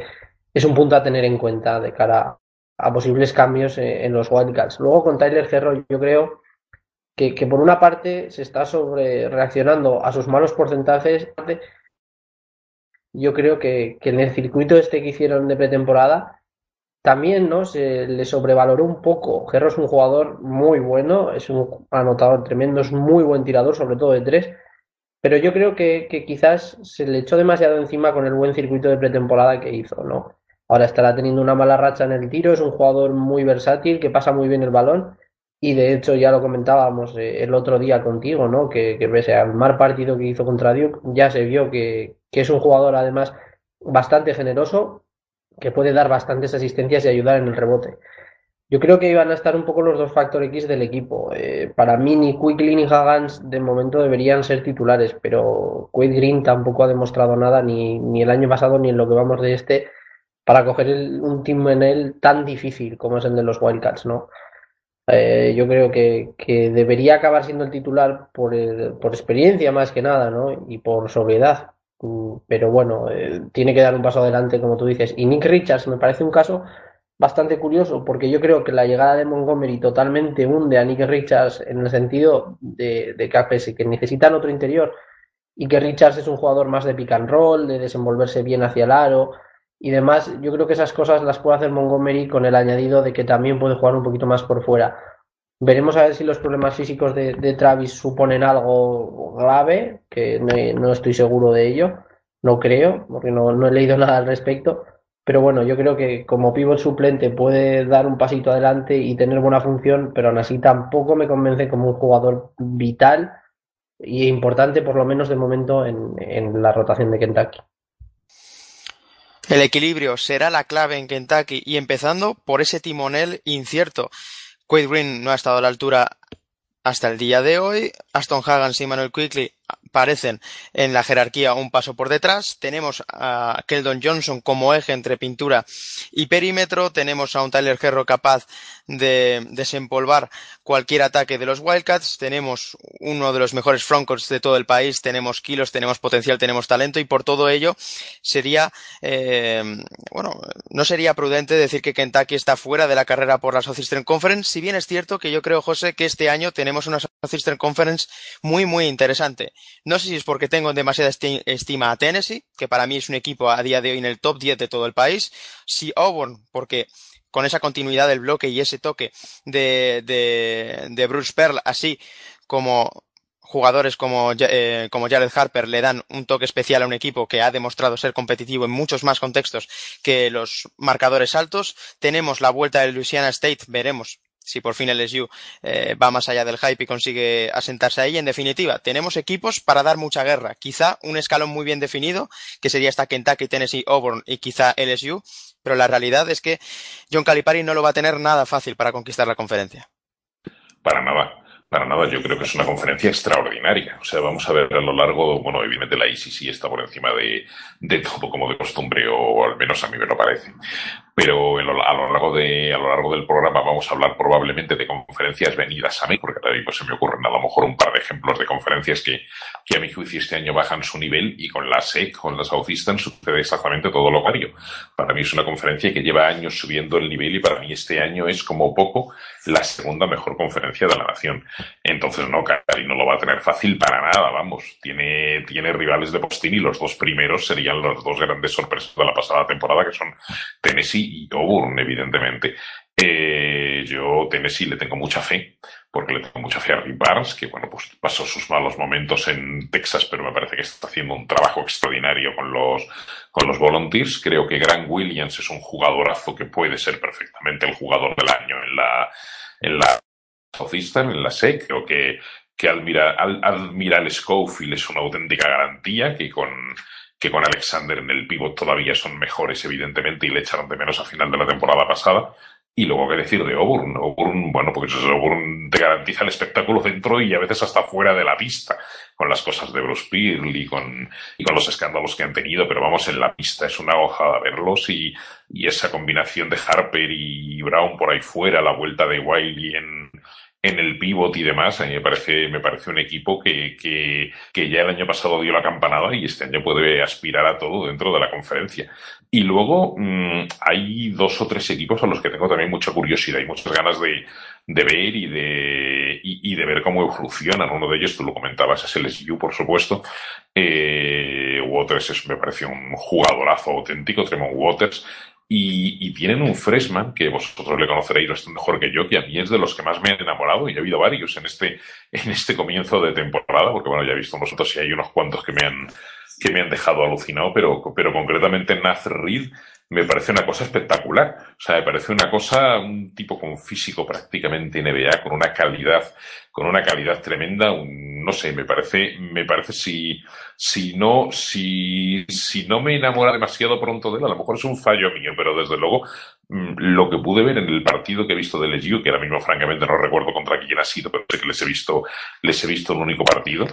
es un punto a tener en cuenta de cara a posibles cambios en los Wildcats. Luego con Tyler Cerro yo creo que, que, por una parte se está sobre reaccionando a sus malos porcentajes. Yo creo que, que en el circuito este que hicieron de pretemporada también ¿no? se le sobrevaloró un poco. Gerro es un jugador muy bueno, es un anotador tremendo, es muy buen tirador, sobre todo de tres. Pero yo creo que, quizás se le echó demasiado encima con el buen circuito de pretemporada que hizo, ¿no? Ahora estará teniendo una mala racha en el tiro, es un jugador muy versátil, que pasa muy bien el balón y de hecho ya lo comentábamos eh, el otro día contigo, ¿no? Que, pese al mal partido que hizo contra Duke, ya se vio que es un jugador además bastante generoso, que puede dar bastantes asistencias y ayudar en el rebote. Yo creo que iban a estar un poco los dos factor X del equipo. Eh, para mí ni Quickly ni Haggans de momento deberían ser titulares, pero Quaid Green tampoco ha demostrado nada ni, ni el año pasado ni en lo que vamos de este para coger el, un team en él tan difícil como es el de los Wildcats, ¿no? Eh, yo creo que, que, debería acabar siendo el titular por, el, por experiencia más que nada, ¿no? Y por sobriedad. Mm, pero bueno, eh, tiene que dar un paso adelante, como tú dices. Y Nick Richards me parece un caso bastante curioso, porque yo creo que la llegada de Montgomery totalmente hunde a Nick Richards en el sentido de, de que, que necesitan otro interior y que Richards es un jugador más de pick and roll, de desenvolverse bien hacia el aro, y demás, yo creo que esas cosas las puede hacer Montgomery con el añadido de que también puede jugar un poquito más por fuera. Veremos a ver si los problemas físicos de, Travis suponen algo grave, que no, estoy seguro de ello, no creo, porque no, he leído <laughs> nada al respecto. Pero bueno, yo creo que como pivot suplente puede dar un pasito adelante y tener buena función, pero aún así tampoco me convence como un jugador vital y importante, por lo menos de momento, en, en la rotación de Kentucky. El equilibrio será la clave en Kentucky y empezando por ese timonel incierto. Quaid Green no ha estado a la altura hasta el día de hoy. Aston Haggans y Manuel Quickly parecen en la jerarquía un paso por detrás. Tenemos a Keldon Johnson como eje entre pintura y perímetro. Tenemos a un Tyler Herro capaz de desempolvar cualquier ataque de los Wildcats. Tenemos uno de los mejores frontcourts de todo el país. Tenemos kilos, tenemos potencial, tenemos talento y por todo ello sería, eh, bueno, no sería prudente decir que Kentucky está fuera de la carrera por la Southeastern Conference. Si bien es cierto que yo creo, José, que este año tenemos una Southeastern Conference muy, muy interesante. No sé si es porque tengo demasiada estima a Tennessee, que para mí es un equipo a día de hoy en el top 10 de todo el país. Si Auburn, porque con esa continuidad del bloque y ese toque de, de, de Bruce Pearl, así como jugadores como, eh, como Jared Harper le dan un toque especial a un equipo que ha demostrado ser competitivo en muchos más contextos que los marcadores altos. Tenemos la vuelta de Louisiana State, veremos si por fin el LSU eh, va más allá del hype y consigue asentarse ahí. En definitiva, tenemos equipos para dar mucha guerra. Quizá un escalón muy bien definido, que sería hasta Kentucky, Tennessee, Auburn y quizá LSU, pero la realidad es que John Calipari no lo va a tener nada fácil para conquistar la conferencia. Para nada. Para nada, yo creo que es una conferencia extraordinaria. O sea, vamos a ver a lo largo, bueno, evidentemente la ICC está por encima de, de todo como de costumbre, o al menos a mí me lo parece pero a lo largo de a lo largo del programa vamos a hablar probablemente de conferencias venidas a mí, porque ahora mismo se me ocurren a lo mejor un par de ejemplos de conferencias que, que a mi juicio este año bajan su nivel y con la SEC, con la Southeastern sucede exactamente todo lo contrario. Para mí es una conferencia que lleva años subiendo el nivel y para mí este año es como poco la segunda mejor conferencia de la nación. Entonces no, Cari no lo va a tener fácil para nada, vamos. Tiene, tiene rivales de postín y los dos primeros serían las dos grandes sorpresas de la pasada temporada que son Tennessee y Auburn, evidentemente. Eh, yo Tennessee le tengo mucha fe, porque le tengo mucha fe a Rick Barnes, que bueno, pues pasó sus malos momentos en Texas, pero me parece que está haciendo un trabajo extraordinario con los, con los Volunteers. Creo que Grant Williams es un jugadorazo que puede ser perfectamente el jugador del año en la, en la Southeastern, en la SEC. Creo que, que Admiral, Admiral Schofield es una auténtica garantía que con, que con Alexander en el pivot todavía son mejores, evidentemente, y le echaron de menos a final de la temporada pasada. Y luego, ¿qué decir de Auburn? Auburn, bueno, porque Auburn te garantiza el espectáculo dentro y a veces hasta fuera de la pista, con las cosas de Bruce Pearl y con, y con los escándalos que han tenido, pero vamos, en la pista es una hoja verlos y, y esa combinación de Harper y Brown por ahí fuera, la vuelta de Wiley en, en el pivot y demás, a mí me parece, me parece un equipo que, que, que, ya el año pasado dio la campanada y este año puede aspirar a todo dentro de la conferencia. Y luego mmm, hay dos o tres equipos a los que tengo también mucha curiosidad y muchas ganas de, de ver y de, y, de ver cómo evolucionan. Uno de ellos, tú lo comentabas, es el SU, por supuesto. Eh, Waters me parece un jugadorazo auténtico, Tremont Waters. Y, y, tienen un freshman que vosotros le conoceréis bastante mejor que yo, que a mí es de los que más me han enamorado y ha habido varios en este, en este comienzo de temporada, porque bueno, ya he visto vosotros si hay unos cuantos que me han, que me han dejado alucinado, pero, pero concretamente Nath Reed me parece una cosa espectacular. O sea, me parece una cosa, un tipo con físico prácticamente NBA, con una calidad, con una calidad tremenda, un, no sé, me parece, me parece si, si no, si, si no me enamora demasiado pronto de él, a lo mejor es un fallo mío, pero desde luego Mm, lo que pude ver en el partido que he visto de LSU, que ahora mismo francamente no recuerdo contra quién ha sido, pero sé que les he visto, les he visto un único partido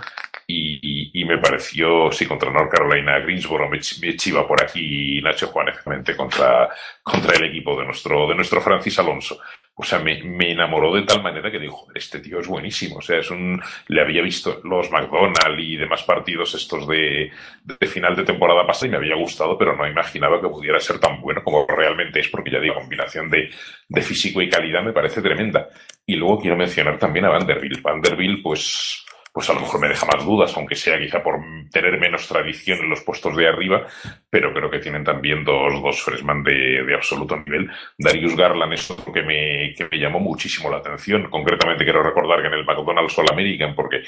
y, me pareció, sí, contra North Carolina, Greensboro, me, chiva por aquí Nacho efectivamente, contra, contra el equipo de nuestro, de nuestro Francis Alonso. O sea, me, me enamoró de tal manera que dijo, este tío es buenísimo. O sea, es un, le había visto los McDonald's y demás partidos estos de, de final de temporada pasada y me había gustado, pero no imaginaba que pudiera ser tan bueno como realmente es, porque ya digo, combinación de, de físico y calidad me parece tremenda. Y luego quiero mencionar también a Vanderbilt. Vanderbilt, pues, pues a lo mejor me deja más dudas, aunque sea quizá por tener menos tradición en los puestos de arriba, pero creo que tienen también dos, dos freshman de, de absoluto nivel. Darius Garland es otro que me, que me llamó muchísimo la atención. Concretamente quiero recordar que en el McDonald's All American, porque,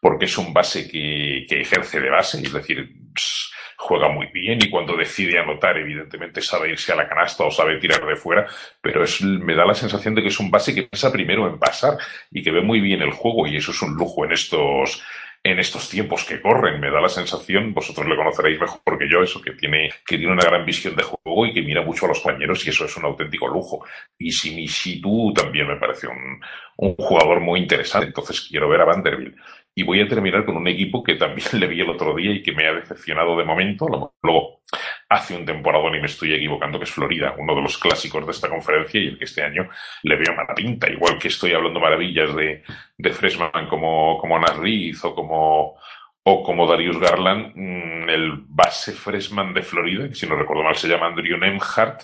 porque es un base que, ejerce de base, es decir, juega muy bien y cuando decide anotar, evidentemente sabe irse a la canasta o sabe tirar de fuera, pero es, me da la sensación de que es un base que piensa primero en pasar y que ve muy bien el juego y eso es un lujo en estos, en estos tiempos que corren. Me da la sensación, vosotros le conoceréis mejor que yo, eso, que tiene, que tiene una gran visión de juego y que mira mucho a los compañeros y eso es un auténtico lujo. Y Shimichitu también me parece un jugador muy interesante, entonces quiero ver a Vanderbilt. Y voy a terminar con un equipo que también <laughs> le vi el otro día y que me ha decepcionado de momento. Luego, hace un temporada y me estoy equivocando, que es Florida, uno de los clásicos de esta conferencia y el que este año le veo mala pinta. Igual que estoy hablando maravillas de, de Freshman como, como Nasriz o como, o como Darius Garland, mmm, el base freshman de Florida, que si no recuerdo mal se llama Andrew Nemhart,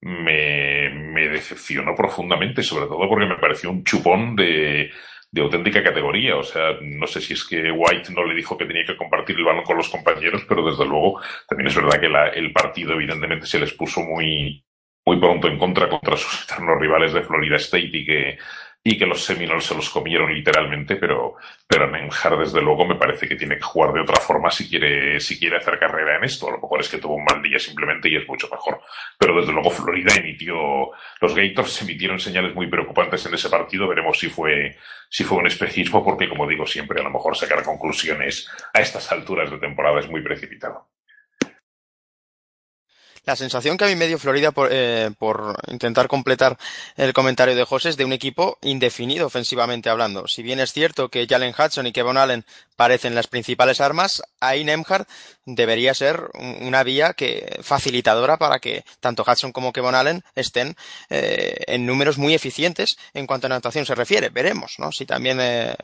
me decepcionó profundamente, sobre todo porque me pareció un chupón de, de auténtica categoría. O sea, no sé si es que White no le dijo que tenía que compartir el balón con los compañeros, pero desde luego también es verdad que la, el partido evidentemente se les puso muy, muy pronto en contra contra sus eternos rivales de Florida State y que, y que los Seminoles se los comieron literalmente, pero, pero Nemhard desde luego me parece que tiene que jugar de otra forma si quiere, si quiere hacer carrera en esto. A lo mejor es que tuvo un mal día simplemente y es mucho mejor. Pero desde luego Florida emitió, los Gators emitieron señales muy preocupantes en ese partido. Veremos si fue, si fue un espejismo, porque como digo siempre, a lo mejor sacar conclusiones a estas alturas de temporada es muy precipitado. La sensación que a mí me dio Florida por, eh, por, intentar completar el comentario de José es de un equipo indefinido ofensivamente hablando. Si bien es cierto que Jalen Hudson y Kevin Allen parecen las principales armas, ahí Nemhard debería ser una vía que facilitadora para que tanto Hudson como Kevin Allen estén eh, en números muy eficientes en cuanto a anotación se refiere. Veremos, ¿no? Si también eh,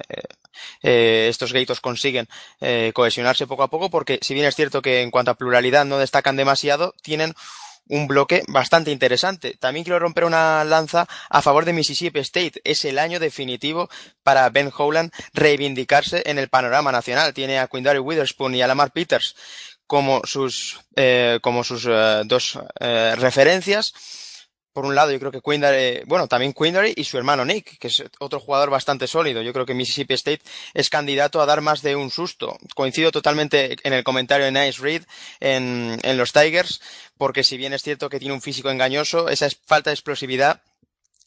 eh, estos gatos consiguen eh, cohesionarse poco a poco, porque si bien es cierto que en cuanto a pluralidad no destacan demasiado, tienen un bloque bastante interesante. También quiero romper una lanza a favor de Mississippi State. Es el año definitivo para Ben Howland reivindicarse en el panorama nacional. Tiene a Quindary Witherspoon y a Lamar Peters como sus, eh, como sus eh, dos eh, referencias por un lado, yo creo que Quindary, bueno, también Quindary y su hermano Nick, que es otro jugador bastante sólido. Yo creo que Mississippi State es candidato a dar más de un susto. Coincido totalmente en el comentario de Nice Reed en, los Tigers, porque si bien es cierto que tiene un físico engañoso, esa falta de explosividad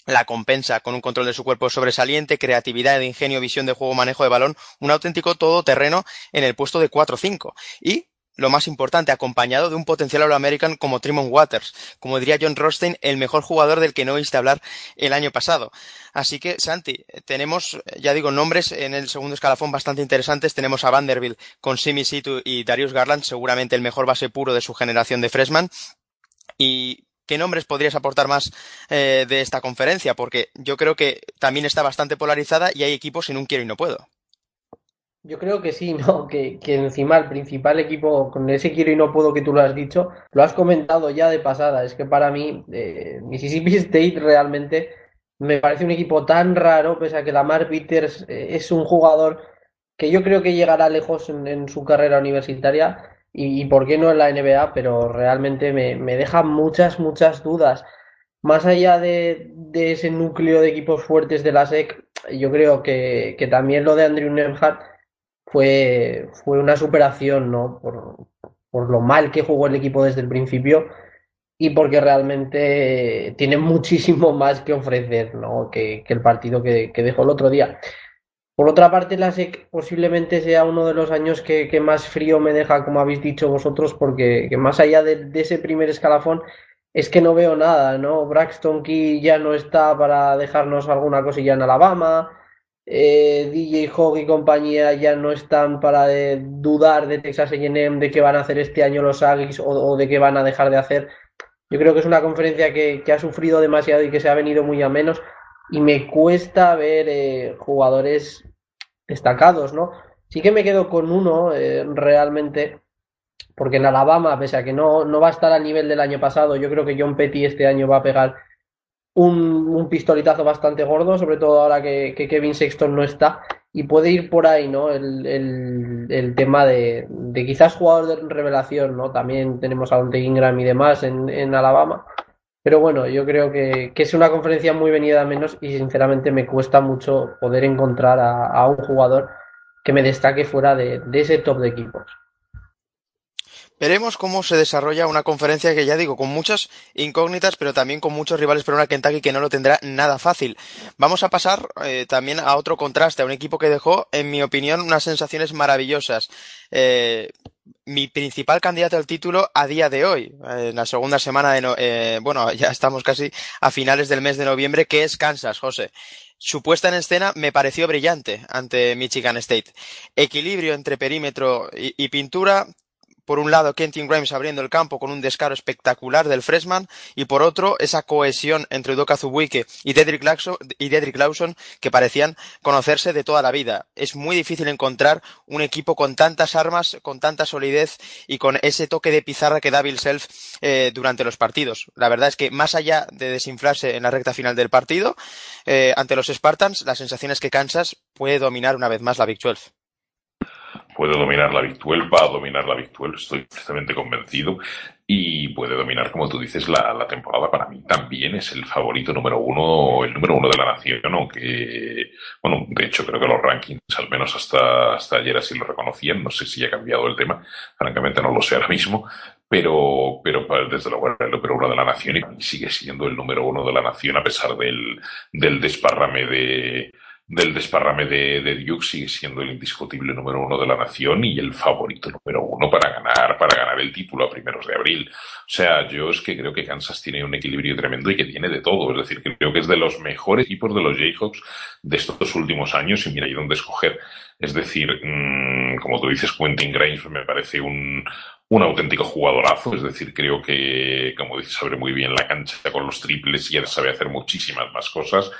la compensa con un control de su cuerpo sobresaliente, creatividad ingenio, visión de juego, manejo de balón, un auténtico todoterreno en el puesto de 4-5. Y lo más importante, acompañado de un potencial All-American como Trimon Waters, como diría John Rostein, el mejor jugador del que no oíste hablar el año pasado. Así que, Santi, tenemos, ya digo, nombres en el segundo escalafón bastante interesantes. Tenemos a Vanderbilt con Simi Situ y Darius Garland, seguramente el mejor base puro de su generación de freshman. Y ¿qué nombres podrías aportar más eh, de esta conferencia? Porque yo creo que también está bastante polarizada y hay equipos en un quiero y no puedo. Yo creo que sí, <laughs> ¿no? Que, que, encima el principal equipo, con ese quiero y no puedo que tú lo has dicho, lo has comentado ya de pasada. Es que para mí, eh, Mississippi State realmente me parece un equipo tan raro, pese a que Lamar Peters eh, es un jugador que yo creo que llegará lejos en, su carrera universitaria y, por qué no en la NBA, pero realmente me, me deja muchas, muchas dudas. Más allá de, de, ese núcleo de equipos fuertes de la SEC, yo creo que, que también lo de Andrew Nemhard fue, fue una superación, ¿no? Por, por lo mal que jugó el equipo desde el principio y porque realmente tiene muchísimo más que ofrecer, ¿no? Que, que el partido que, que, dejó el otro día. Por otra parte, la SEC posiblemente sea uno de los años que, que más frío me deja, como habéis dicho vosotros, porque más allá de, de, ese primer escalafón, es que no veo nada, ¿no? Braxton Key ya no está para dejarnos alguna cosilla en Alabama eh, DJ Hogg y compañía ya no están para dudar de Texas A&M de qué van a hacer este año los Aggies o, de qué van a dejar de hacer. Yo creo que es una conferencia que, que, ha sufrido demasiado y que se ha venido muy a menos y me cuesta ver eh, jugadores destacados, ¿no? Sí que me quedo con uno eh, realmente, porque en Alabama, pese a que no, no va a estar al nivel del año pasado, yo creo que John Petty este año va a pegar un, un, pistoletazo bastante gordo, sobre todo ahora que, que, Kevin Sexton no está, y puede ir por ahí, ¿no? El, el, tema de, de, quizás jugador de revelación, ¿no? También tenemos a Dante Ingram y demás en, en Alabama. Pero bueno, yo creo que, que, es una conferencia muy venida a menos y sinceramente me cuesta mucho poder encontrar a, a un jugador que me destaque fuera de, de ese top de equipos. Veremos cómo se desarrolla una conferencia que ya digo, con muchas incógnitas, pero también con muchos rivales para una Kentucky que no lo tendrá nada fácil. Vamos a pasar eh, también a otro contraste, a un equipo que dejó, en mi opinión, unas sensaciones maravillosas. Eh, mi principal candidato al título a día de hoy, en la segunda semana de, no, eh, bueno, ya estamos casi a finales del mes de noviembre, que es Kansas, José. Su puesta en escena me pareció brillante ante Michigan State. Equilibrio entre perímetro y pintura, por un lado Kentin Grimes abriendo el campo con un descaro espectacular del freshman y por otro esa cohesión entre Udoka Zubuike y Dedrick, Lawson, que parecían conocerse de toda la vida. Es muy difícil encontrar un equipo con tantas armas, con tanta solidez y con ese toque de pizarra que da Bill Self eh, durante los partidos. La verdad es que más allá de desinflarse en la recta final del partido, eh, ante los Spartans, la sensación es que Kansas puede dominar una vez más la Big 12 puede dominar la 12, va a dominar la 12, estoy perfectamente convencido. y puede dominar, como tú dices, la, temporada. Para mí también es el favorito número uno, el número uno de la nación, aunque, bueno, de hecho creo que los rankings, al menos hasta, hasta ayer así lo reconocían, no sé si ha cambiado el tema, francamente no lo sé ahora mismo, pero, pero desde luego el número uno de la nación y sigue siendo el número uno de la nación a pesar del, del desparrame de, del desparrame de, de, Duke sigue siendo el indiscutible número uno de la nación y el favorito número uno para ganar, para ganar el título a primeros de abril. O sea, yo es que creo que Kansas tiene un equilibrio tremendo y que tiene de todo. Es decir, creo que es de los mejores equipos de los Jayhawks de estos últimos años y mira ahí dónde escoger. Es decir, mmm, como tú dices, Quentin Grimes me parece un, un auténtico jugadorazo, es decir, creo que, como dices, abre muy bien la cancha con los triples y sabe hacer muchísimas más cosas.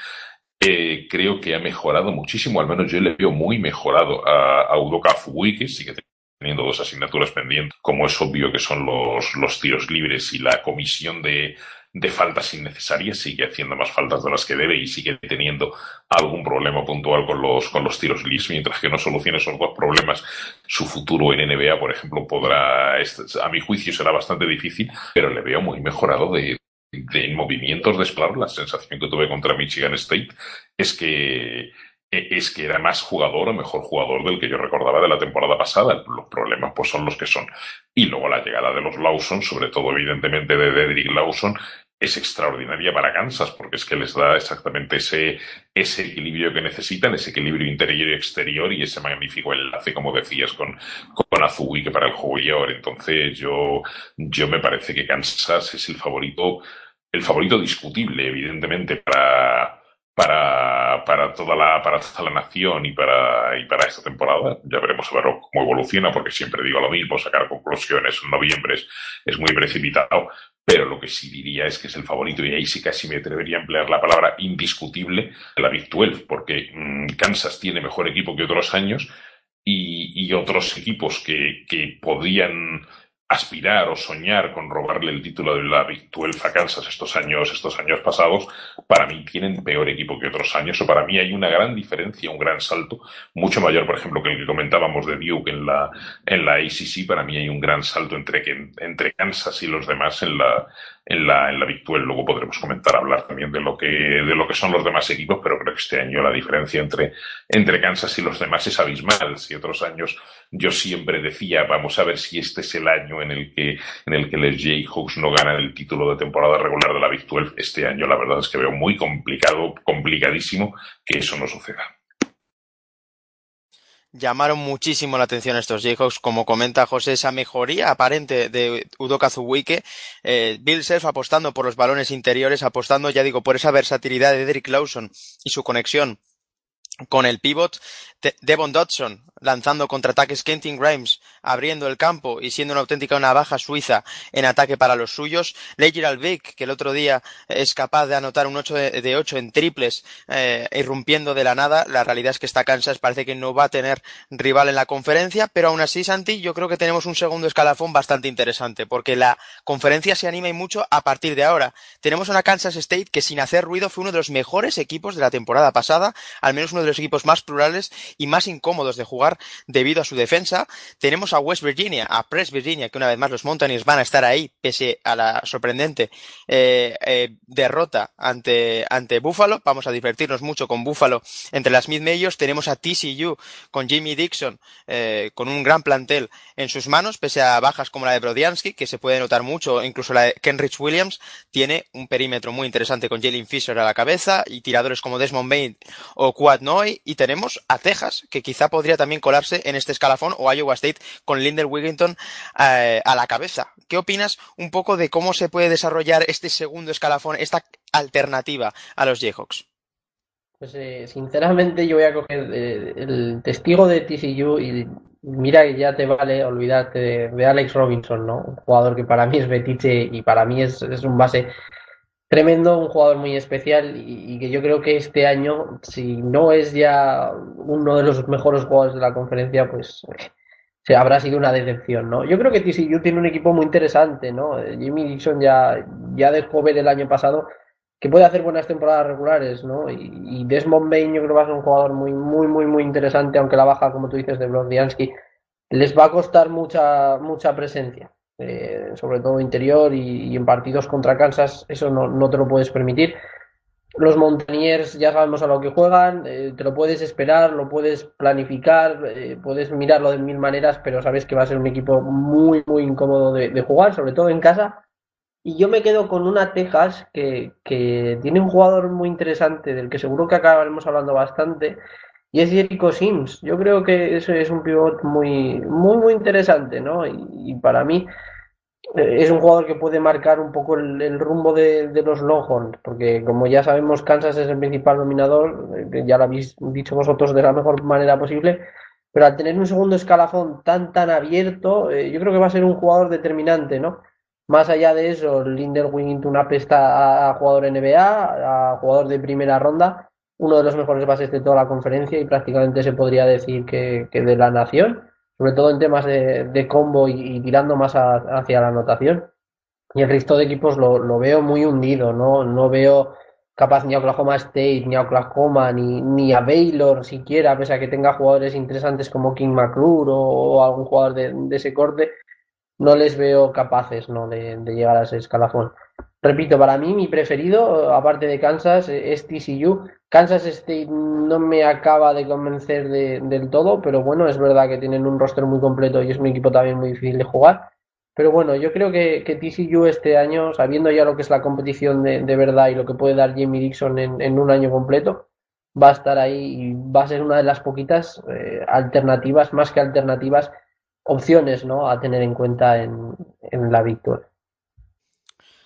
Eh, creo que ha mejorado muchísimo, al menos yo le veo muy mejorado a, a Udoka Fugui, que sigue teniendo dos asignaturas pendientes, como es obvio que son los, los tiros libres y la comisión de, de faltas innecesarias, sigue haciendo más faltas de las que debe y sigue teniendo algún problema puntual con los, con los tiros libres, mientras que no solucione esos dos problemas, su futuro en NBA, por ejemplo, podrá, a mi juicio será bastante difícil, pero le veo muy mejorado de, de movimientos de explorar, la sensación que tuve contra Michigan State es que es que era más jugador o mejor jugador del que yo recordaba de la temporada pasada. Los problemas pues son los que son. Y luego la llegada de los Lawson, sobre todo evidentemente de Dedrick Lawson, es extraordinaria para Kansas, porque es que les da exactamente ese, ese equilibrio que necesitan, ese equilibrio interior y exterior y ese magnífico enlace, como decías, con, con que para el juego y ahora. Entonces, yo, yo me parece que Kansas es el favorito, el favorito discutible, evidentemente, para, para, para, toda la, para toda la nación y para, y para esta temporada. Ya veremos a ver cómo evoluciona, porque siempre digo lo mismo, sacar conclusiones en noviembre es, es muy precipitado, pero lo que sí diría es que es el favorito, y ahí sí casi me atrevería a emplear la palabra indiscutible, la Big 12, porque mmm, Kansas tiene mejor equipo que otros años y, y otros equipos que, que podrían aspirar o soñar con robarle el título de la Big 12 a Kansas estos años, estos años pasados, para mí tienen peor equipo que otros años, o para mí hay una gran diferencia, un gran salto, mucho mayor, por ejemplo, que el que comentábamos de Duke en la, en la ACC, para mí hay un gran salto entre, entre Kansas y los demás en la, en la, en la 12. Luego podremos comentar, hablar también de lo que, de lo que son los demás equipos, pero creo que este año la diferencia entre, entre Kansas y los demás es abismal. Si otros años yo siempre decía, vamos a ver si este es el año en el que, en el que los Jayhawks no ganan el título de temporada regular de la Big 12, este año la verdad es que veo muy complicado, complicadísimo que eso no suceda llamaron muchísimo la atención estos Jayhawks, como comenta José, esa mejoría aparente de Udoka Zuwike, eh, Bill Self apostando por los balones interiores, apostando, ya digo, por esa versatilidad de Derrick Lawson y su conexión con el pivot, Devon Dodson lanzando contraataques Kentin Grimes, abriendo el campo y siendo una auténtica navaja suiza en ataque para los suyos. Leger Albeck, que el otro día es capaz de anotar un 8 de, 8 en triples, eh, irrumpiendo de la nada. La realidad es que esta Kansas parece que no va a tener rival en la conferencia, pero aún así, Santi, yo creo que tenemos un segundo escalafón bastante interesante, porque la conferencia se anima y mucho a partir de ahora. Tenemos una Kansas State que sin hacer ruido fue uno de los mejores equipos de la temporada pasada, al menos uno de los equipos más plurales y más incómodos de jugar debido a su defensa. Tenemos a West Virginia, a Press Virginia, que una vez más los Mountaineers van a estar ahí, pese a la sorprendente eh, eh, derrota ante, ante Buffalo. Vamos a divertirnos mucho con Buffalo entre las mid-majors. Tenemos a TCU con Jimmy Dixon, eh, con un gran plantel en sus manos, pese a bajas como la de Brodiansky, que se puede notar mucho, incluso la de Kenrich Williams, tiene un perímetro muy interesante con Jalen Fisher a la cabeza y tiradores como Desmond Bain o Quad Noy. Y tenemos a Texas, que quizá podría también colarse en este escalafón, o Iowa State con Linder Wigginton eh, a la cabeza. ¿Qué opinas un poco de cómo se puede desarrollar este segundo escalafón, esta alternativa a los Jayhawks? Pues eh, sinceramente yo voy a coger eh, el testigo de TCU y mira que ya te vale olvidarte de, Alex Robinson, ¿no? Un jugador que para mí es betiche y para mí es, un base tremendo, un jugador muy especial y, que yo creo que este año, si no es ya uno de los mejores jugadores de la conferencia, pues se habrá sido una decepción, ¿no? Yo creo que TCU tiene un equipo muy interesante, ¿no? Jimmy Dixon ya, ya dejó ver el año pasado que puede hacer buenas temporadas regulares, ¿no? Y, y, Desmond Bain yo creo que va a ser un jugador muy, muy, muy, muy interesante, aunque la baja, como tú dices, de Blondiansky les va a costar mucha, mucha presencia. eh, sobre todo interior y, en partidos contra Kansas, eso no, no, te lo puedes permitir. Los Mountaineers ya sabemos a lo que juegan, eh, te lo puedes esperar, lo puedes planificar, eh, puedes mirarlo de mil maneras, pero sabes que va a ser un equipo muy, muy incómodo de, jugar, sobre todo en casa. Y yo me quedo con una Texas que, que, tiene un jugador muy interesante, del que seguro que acabaremos hablando bastante, y es Jericho Sims. Yo creo que eso es un pivot muy, muy, muy interesante, ¿no? Y, para mí es un jugador que puede marcar un poco el, rumbo de, los Longhorns, porque como ya sabemos, Kansas es el principal dominador, eh, ya lo habéis dicho vosotros de la mejor manera posible, pero al tener un segundo escalafón tan, tan abierto, eh, yo creo que va a ser un jugador determinante, ¿no? Más allá de eso, Linder Wingington apesta a jugador NBA, a jugador de primera ronda, uno de los mejores bases de toda la conferencia y prácticamente se podría decir que, de la nación, sobre todo en temas de, combo y, tirando más hacia la anotación. Y el resto de equipos lo, veo muy hundido, ¿no? No veo capaz ni a Oklahoma State, ni a Oklahoma, ni, ni a Baylor siquiera, pese a que tenga jugadores interesantes como King McClure o, algún jugador de, ese corte, no les veo capaces ¿no? de, de llegar a ese escalafón. Repito, para mí mi preferido, aparte de Kansas, es TCU. Kansas State no me acaba de convencer del todo, pero bueno, es verdad que tienen un roster muy completo y es un equipo también muy difícil de jugar. Pero bueno, yo creo que, que TCU este año, sabiendo ya lo que es la competición de, verdad y lo que puede dar Jimmy Dixon en, un año completo, va a estar ahí y va a ser una de las poquitas eh, alternativas, más que alternativas, opciones ¿no? a tener en cuenta en, en la victoria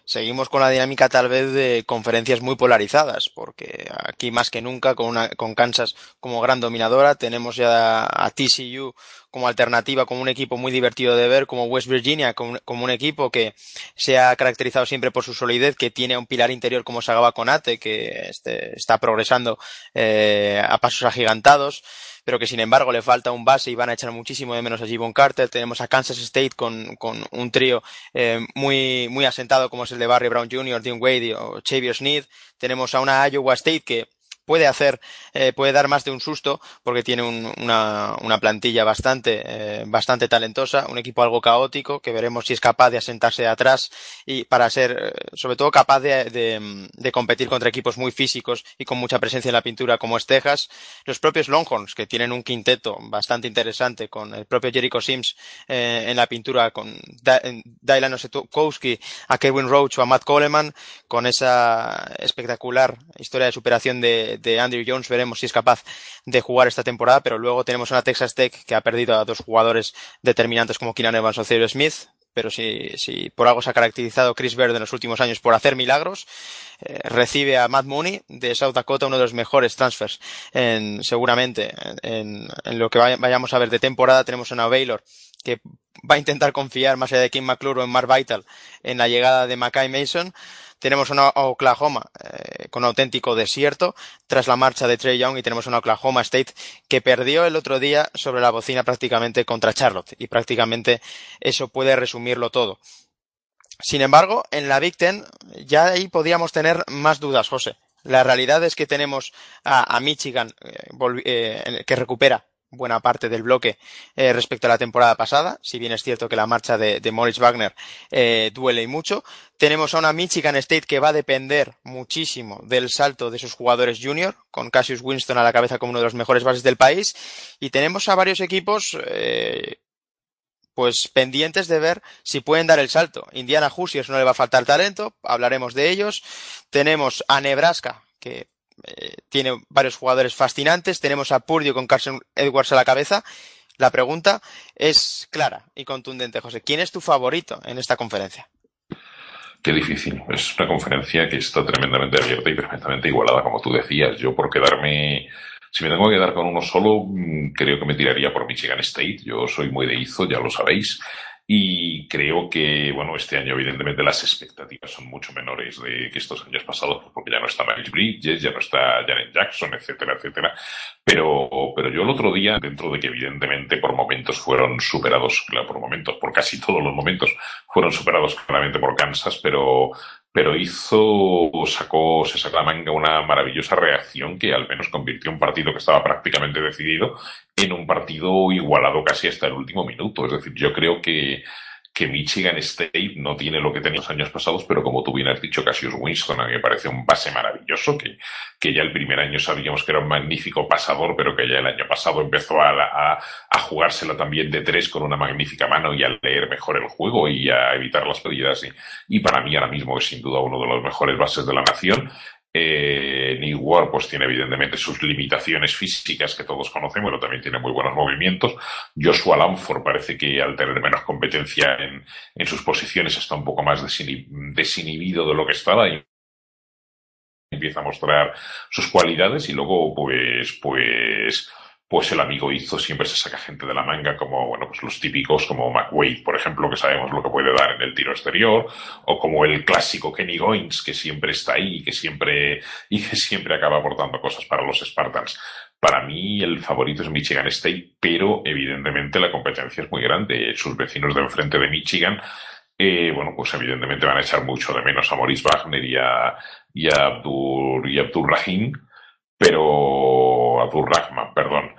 seguimos con la dinámica tal vez de conferencias muy polarizadas, porque aquí más que nunca con, una, con Kansas como gran dominadora, tenemos ya a TCU como alternativa, como un equipo muy divertido de ver, como West Virginia, como, un equipo que se ha caracterizado siempre por su solidez, que tiene un pilar interior como Sagaba Conate, que este, está progresando eh, a pasos agigantados pero que sin embargo le falta un base y van a echar muchísimo de menos a Gibbon Carter. Tenemos a Kansas State con, con un trío eh, muy, muy asentado como es el de Barry Brown Jr., Dean Wade o Xavier Sneed. Tenemos a una Iowa State que puede hacer, eh, puede dar más de un susto porque tiene una, una, plantilla bastante, eh, bastante talentosa, un equipo algo caótico que veremos si es capaz de asentarse de atrás y para ser, eh, sobre todo, capaz de, de, de, competir contra equipos muy físicos y con mucha presencia en la pintura como es Texas. Los propios Longhorns que tienen un quinteto bastante interesante con el propio Jericho Sims eh, en la pintura, con Dylan Osetkowski, a Kevin Roach o a Matt Coleman, con esa espectacular historia de superación de, de, Andrew Jones veremos si es capaz de jugar esta temporada, pero luego tenemos una Texas Tech que ha perdido a dos jugadores determinantes como Keenan Evans o Cyril Smith, pero si, si por algo se ha caracterizado Chris Bird en los últimos años por hacer milagros, eh, recibe a Matt Mooney de South Dakota, uno de los mejores transfers en, seguramente en, en lo que vayamos a ver de temporada. Tenemos a Baylor que va a intentar confiar más allá de Kim McClure o en Mark Vital en la llegada de Mackay Mason. Tenemos una Oklahoma eh, con auténtico desierto tras la marcha de Trey Young y tenemos una Oklahoma State que perdió el otro día sobre la bocina prácticamente contra Charlotte y prácticamente eso puede resumirlo todo. Sin embargo, en la Big Ten ya ahí podíamos tener más dudas, José. La realidad es que tenemos a, Michigan eh, eh, que recupera buena parte del bloque eh, respecto a la temporada pasada, si bien es cierto que la marcha de, de Moritz Wagner eh, duele y mucho. Tenemos a una Michigan State que va a depender muchísimo del salto de sus jugadores junior, con Cassius Winston a la cabeza como uno de los mejores bases del país, y tenemos a varios equipos eh, pues pendientes de ver si pueden dar el salto. Indiana Hoosiers no le va a faltar talento, hablaremos de ellos. Tenemos a Nebraska, que eh, tiene varios jugadores fascinantes. Tenemos a Purdio con Carson Edwards a la cabeza. La pregunta es clara y contundente, José. ¿Quién es tu favorito en esta conferencia? Qué difícil. Es una conferencia que está tremendamente abierta y perfectamente igualada, como tú decías. Yo por quedarme, si me tengo que quedar con uno solo, mm, creo que me tiraría por Michigan State. Yo soy muy de Izo, ya lo sabéis. Y creo que, bueno, este año evidentemente las expectativas son mucho menores de que estos años pasados, pues, porque ya no está Miles Bridges, ya no está Janet Jackson, etcétera, etcétera. Pero, pero yo el otro día, dentro de que evidentemente por momentos fueron superados, claro, por momentos, por casi todos los momentos, fueron superados claramente por Kansas, pero, pero hizo, sacó, se sacó la manga una maravillosa reacción que al menos convirtió un partido que estaba prácticamente decidido en un partido igualado casi hasta el último minuto. Es decir, yo creo que, que Michigan State no tiene lo que tenía los años pasados, pero como tú bien has dicho, Cassius Winston, a mí me parece un base maravilloso, que, que ya el primer año sabíamos que era un magnífico pasador, pero que ya el año pasado empezó a, a, a jugársela también de tres con una magnífica mano y a leer mejor el juego y a evitar las pérdidas. Y, y para mí ahora mismo es sin duda uno de los mejores bases de la nación. Eh, New War pues tiene evidentemente sus limitaciones físicas que todos conocemos, pero también tiene muy buenos movimientos. Joshua Lamford parece que al tener menos competencia en, en sus posiciones está un poco más desinhibido de lo que estaba y empieza a mostrar sus cualidades y luego pues pues pues el amigo hizo siempre se saca gente de la manga como, bueno, pues los típicos como McWade, por ejemplo, que sabemos lo que puede dar en el tiro exterior, o como el clásico Kenny Goins, que siempre está ahí que siempre, <laughs> y que siempre acaba aportando cosas para los Spartans. Para mí el favorito es Michigan State, pero evidentemente la competencia es muy grande. Sus vecinos de enfrente de Michigan, eh, bueno, pues evidentemente van a echar mucho de menos a Maurice Wagner y a, y a Abdur, y Abdur Rahim, pero Abdur Rahman, perdón.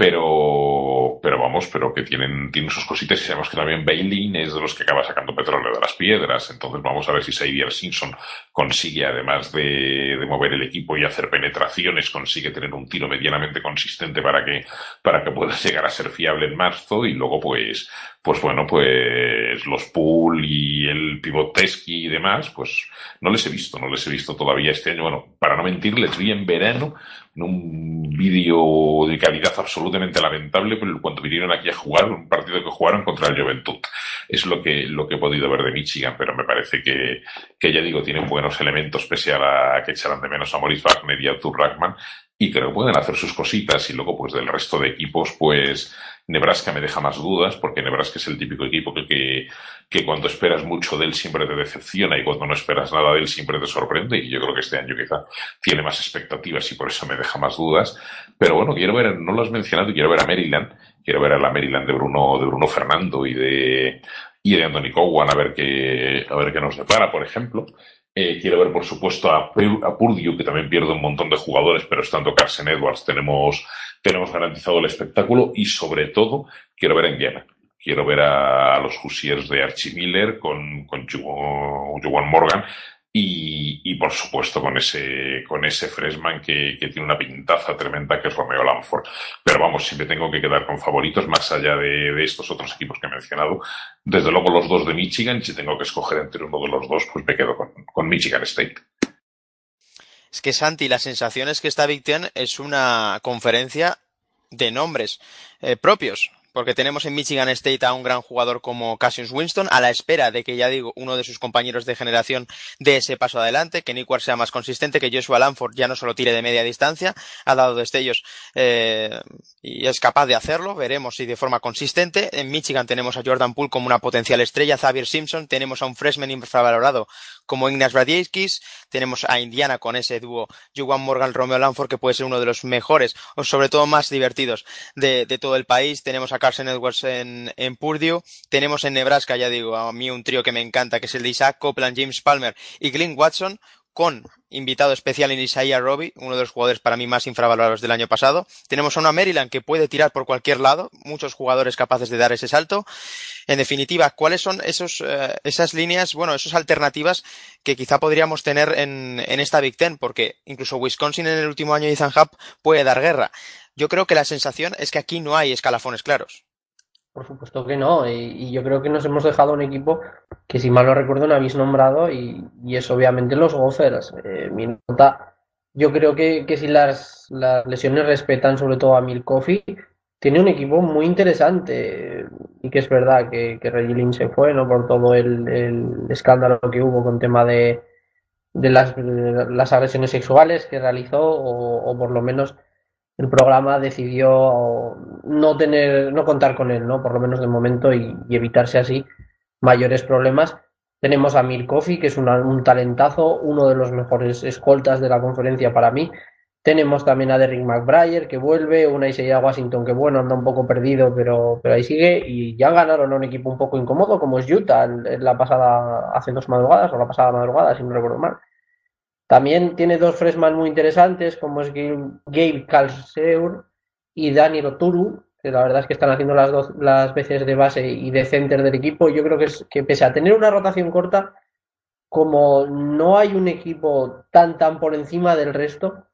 Pero, pero vamos, pero que tienen, tienen sus cositas y sabemos que también Bailey es de los que acaba sacando petróleo de las piedras. Entonces vamos a ver si Xavier Simpson consigue, además de, de mover el equipo y hacer penetraciones, consigue tener un tiro medianamente consistente para que, para que pueda <laughs> llegar a ser fiable en marzo y luego pues, pues bueno, pues los pool y el pivot Tesky y demás, pues no les he visto, no les he visto todavía este año. Bueno, para no mentir, les vi en verano en un vídeo de calidad absolutamente lamentable, pero cuando vinieron aquí a jugar, un partido que jugaron contra el Juventud. Es lo que, lo que he podido ver de Michigan, pero me parece que, que ya digo, tienen buenos elementos pese a, que echarán de menos a Maurice Wagner y a Arthur Rackman, y creo que pueden hacer sus cositas, y luego pues del resto de equipos, pues Nebraska me deja más dudas, porque Nebraska es el típico equipo que, que, cuando esperas mucho de él siempre te decepciona y cuando no esperas nada de él siempre te sorprende. Y yo creo que este año quizá tiene más expectativas y por eso me deja más dudas. Pero bueno, quiero ver, no lo has mencionado, quiero ver a Maryland, quiero ver a la Maryland de Bruno, de Bruno Fernando y de, y de Anthony Cowan a ver qué, a ver qué nos depara, por ejemplo. Eh, quiero ver, por supuesto, a, a Purdue, que también pierde un montón de jugadores, pero estando Carson Edwards tenemos, tenemos garantizado el espectáculo y, sobre todo, quiero ver a Indiana. Quiero ver a, los Hoosiers de Archie Miller con, con Juwan Morgan y, y, por supuesto con ese, con ese freshman que, que, tiene una pintaza tremenda que es Romeo Lanford. Pero vamos, si me tengo que quedar con favoritos, más allá de, de, estos otros equipos que he mencionado, desde luego los dos de Michigan, si tengo que escoger entre uno de los dos, pues me quedo con, con Michigan State. Es que Santi, la sensación es que esta Big es una conferencia de nombres eh, propios porque tenemos en Michigan State a un gran jugador como Cassius Winston, a la espera de que, ya digo, uno de sus compañeros de generación dé ese paso adelante, que Nick Ward sea más consistente, que Joshua Lanford ya no solo tire de media distancia, ha dado destellos eh, y es capaz de hacerlo, veremos si de forma consistente. En Michigan tenemos a Jordan Poole como una potencial estrella, Xavier Simpson, tenemos a un freshman infravalorado como Ignas Bradieskis, tenemos a Indiana con ese dúo Juwan Morgan Romeo Lanford que puede ser uno de los mejores o sobre todo más divertidos de, de todo el país, tenemos a Carson Edwards en, en, Purdue, tenemos en Nebraska, ya digo, a mí un trío que me encanta que es el de Isaac Copeland, James Palmer y Glenn Watson, con invitado especial en Isaiah Robbie, uno de los jugadores para mí más infravalorados del año pasado. Tenemos a una Maryland que puede tirar por cualquier lado, muchos jugadores capaces de dar ese salto. En definitiva, ¿cuáles son esos, eh, esas líneas, bueno, esas alternativas que quizá podríamos tener en, en, esta Big Ten? Porque incluso Wisconsin en el último año de Ethan Hub puede dar guerra. Yo creo que la sensación es que aquí no hay escalafones claros. Por supuesto que no, y, yo creo que nos hemos dejado un equipo que, si mal no recuerdo, no habéis nombrado, y, y es obviamente los Gophers. Eh, mi nota, yo creo que, que si las, las, lesiones respetan sobre todo a Milkofi, tiene un equipo muy interesante. Y que es verdad que, que Reggie se fue, ¿no? Por todo el, el escándalo que hubo con tema de, de, las, de las agresiones sexuales que realizó, o, o por lo menos el programa decidió no tener, no contar con él, ¿no? Por lo menos de momento, y, evitarse así mayores problemas. Tenemos a Mir Kofi, que es un talentazo, uno de los mejores escoltas de la conferencia para mí. Tenemos también a Derrick McBrayer, que vuelve, una Isaiah Washington, que bueno, anda un poco perdido, pero, pero ahí sigue. Y ya ganaron a un equipo un poco incómodo, como es Utah, en la pasada, hace dos madrugadas, o la pasada madrugada, si no recuerdo mal. También tiene dos fresman muy interesantes, como es Gabe Calseur y Daniel Oturu. que la verdad es que están haciendo las dos las veces de base y de center del equipo. Yo creo que es que pese a tener una rotación corta, como no hay un equipo tan tan por encima del resto,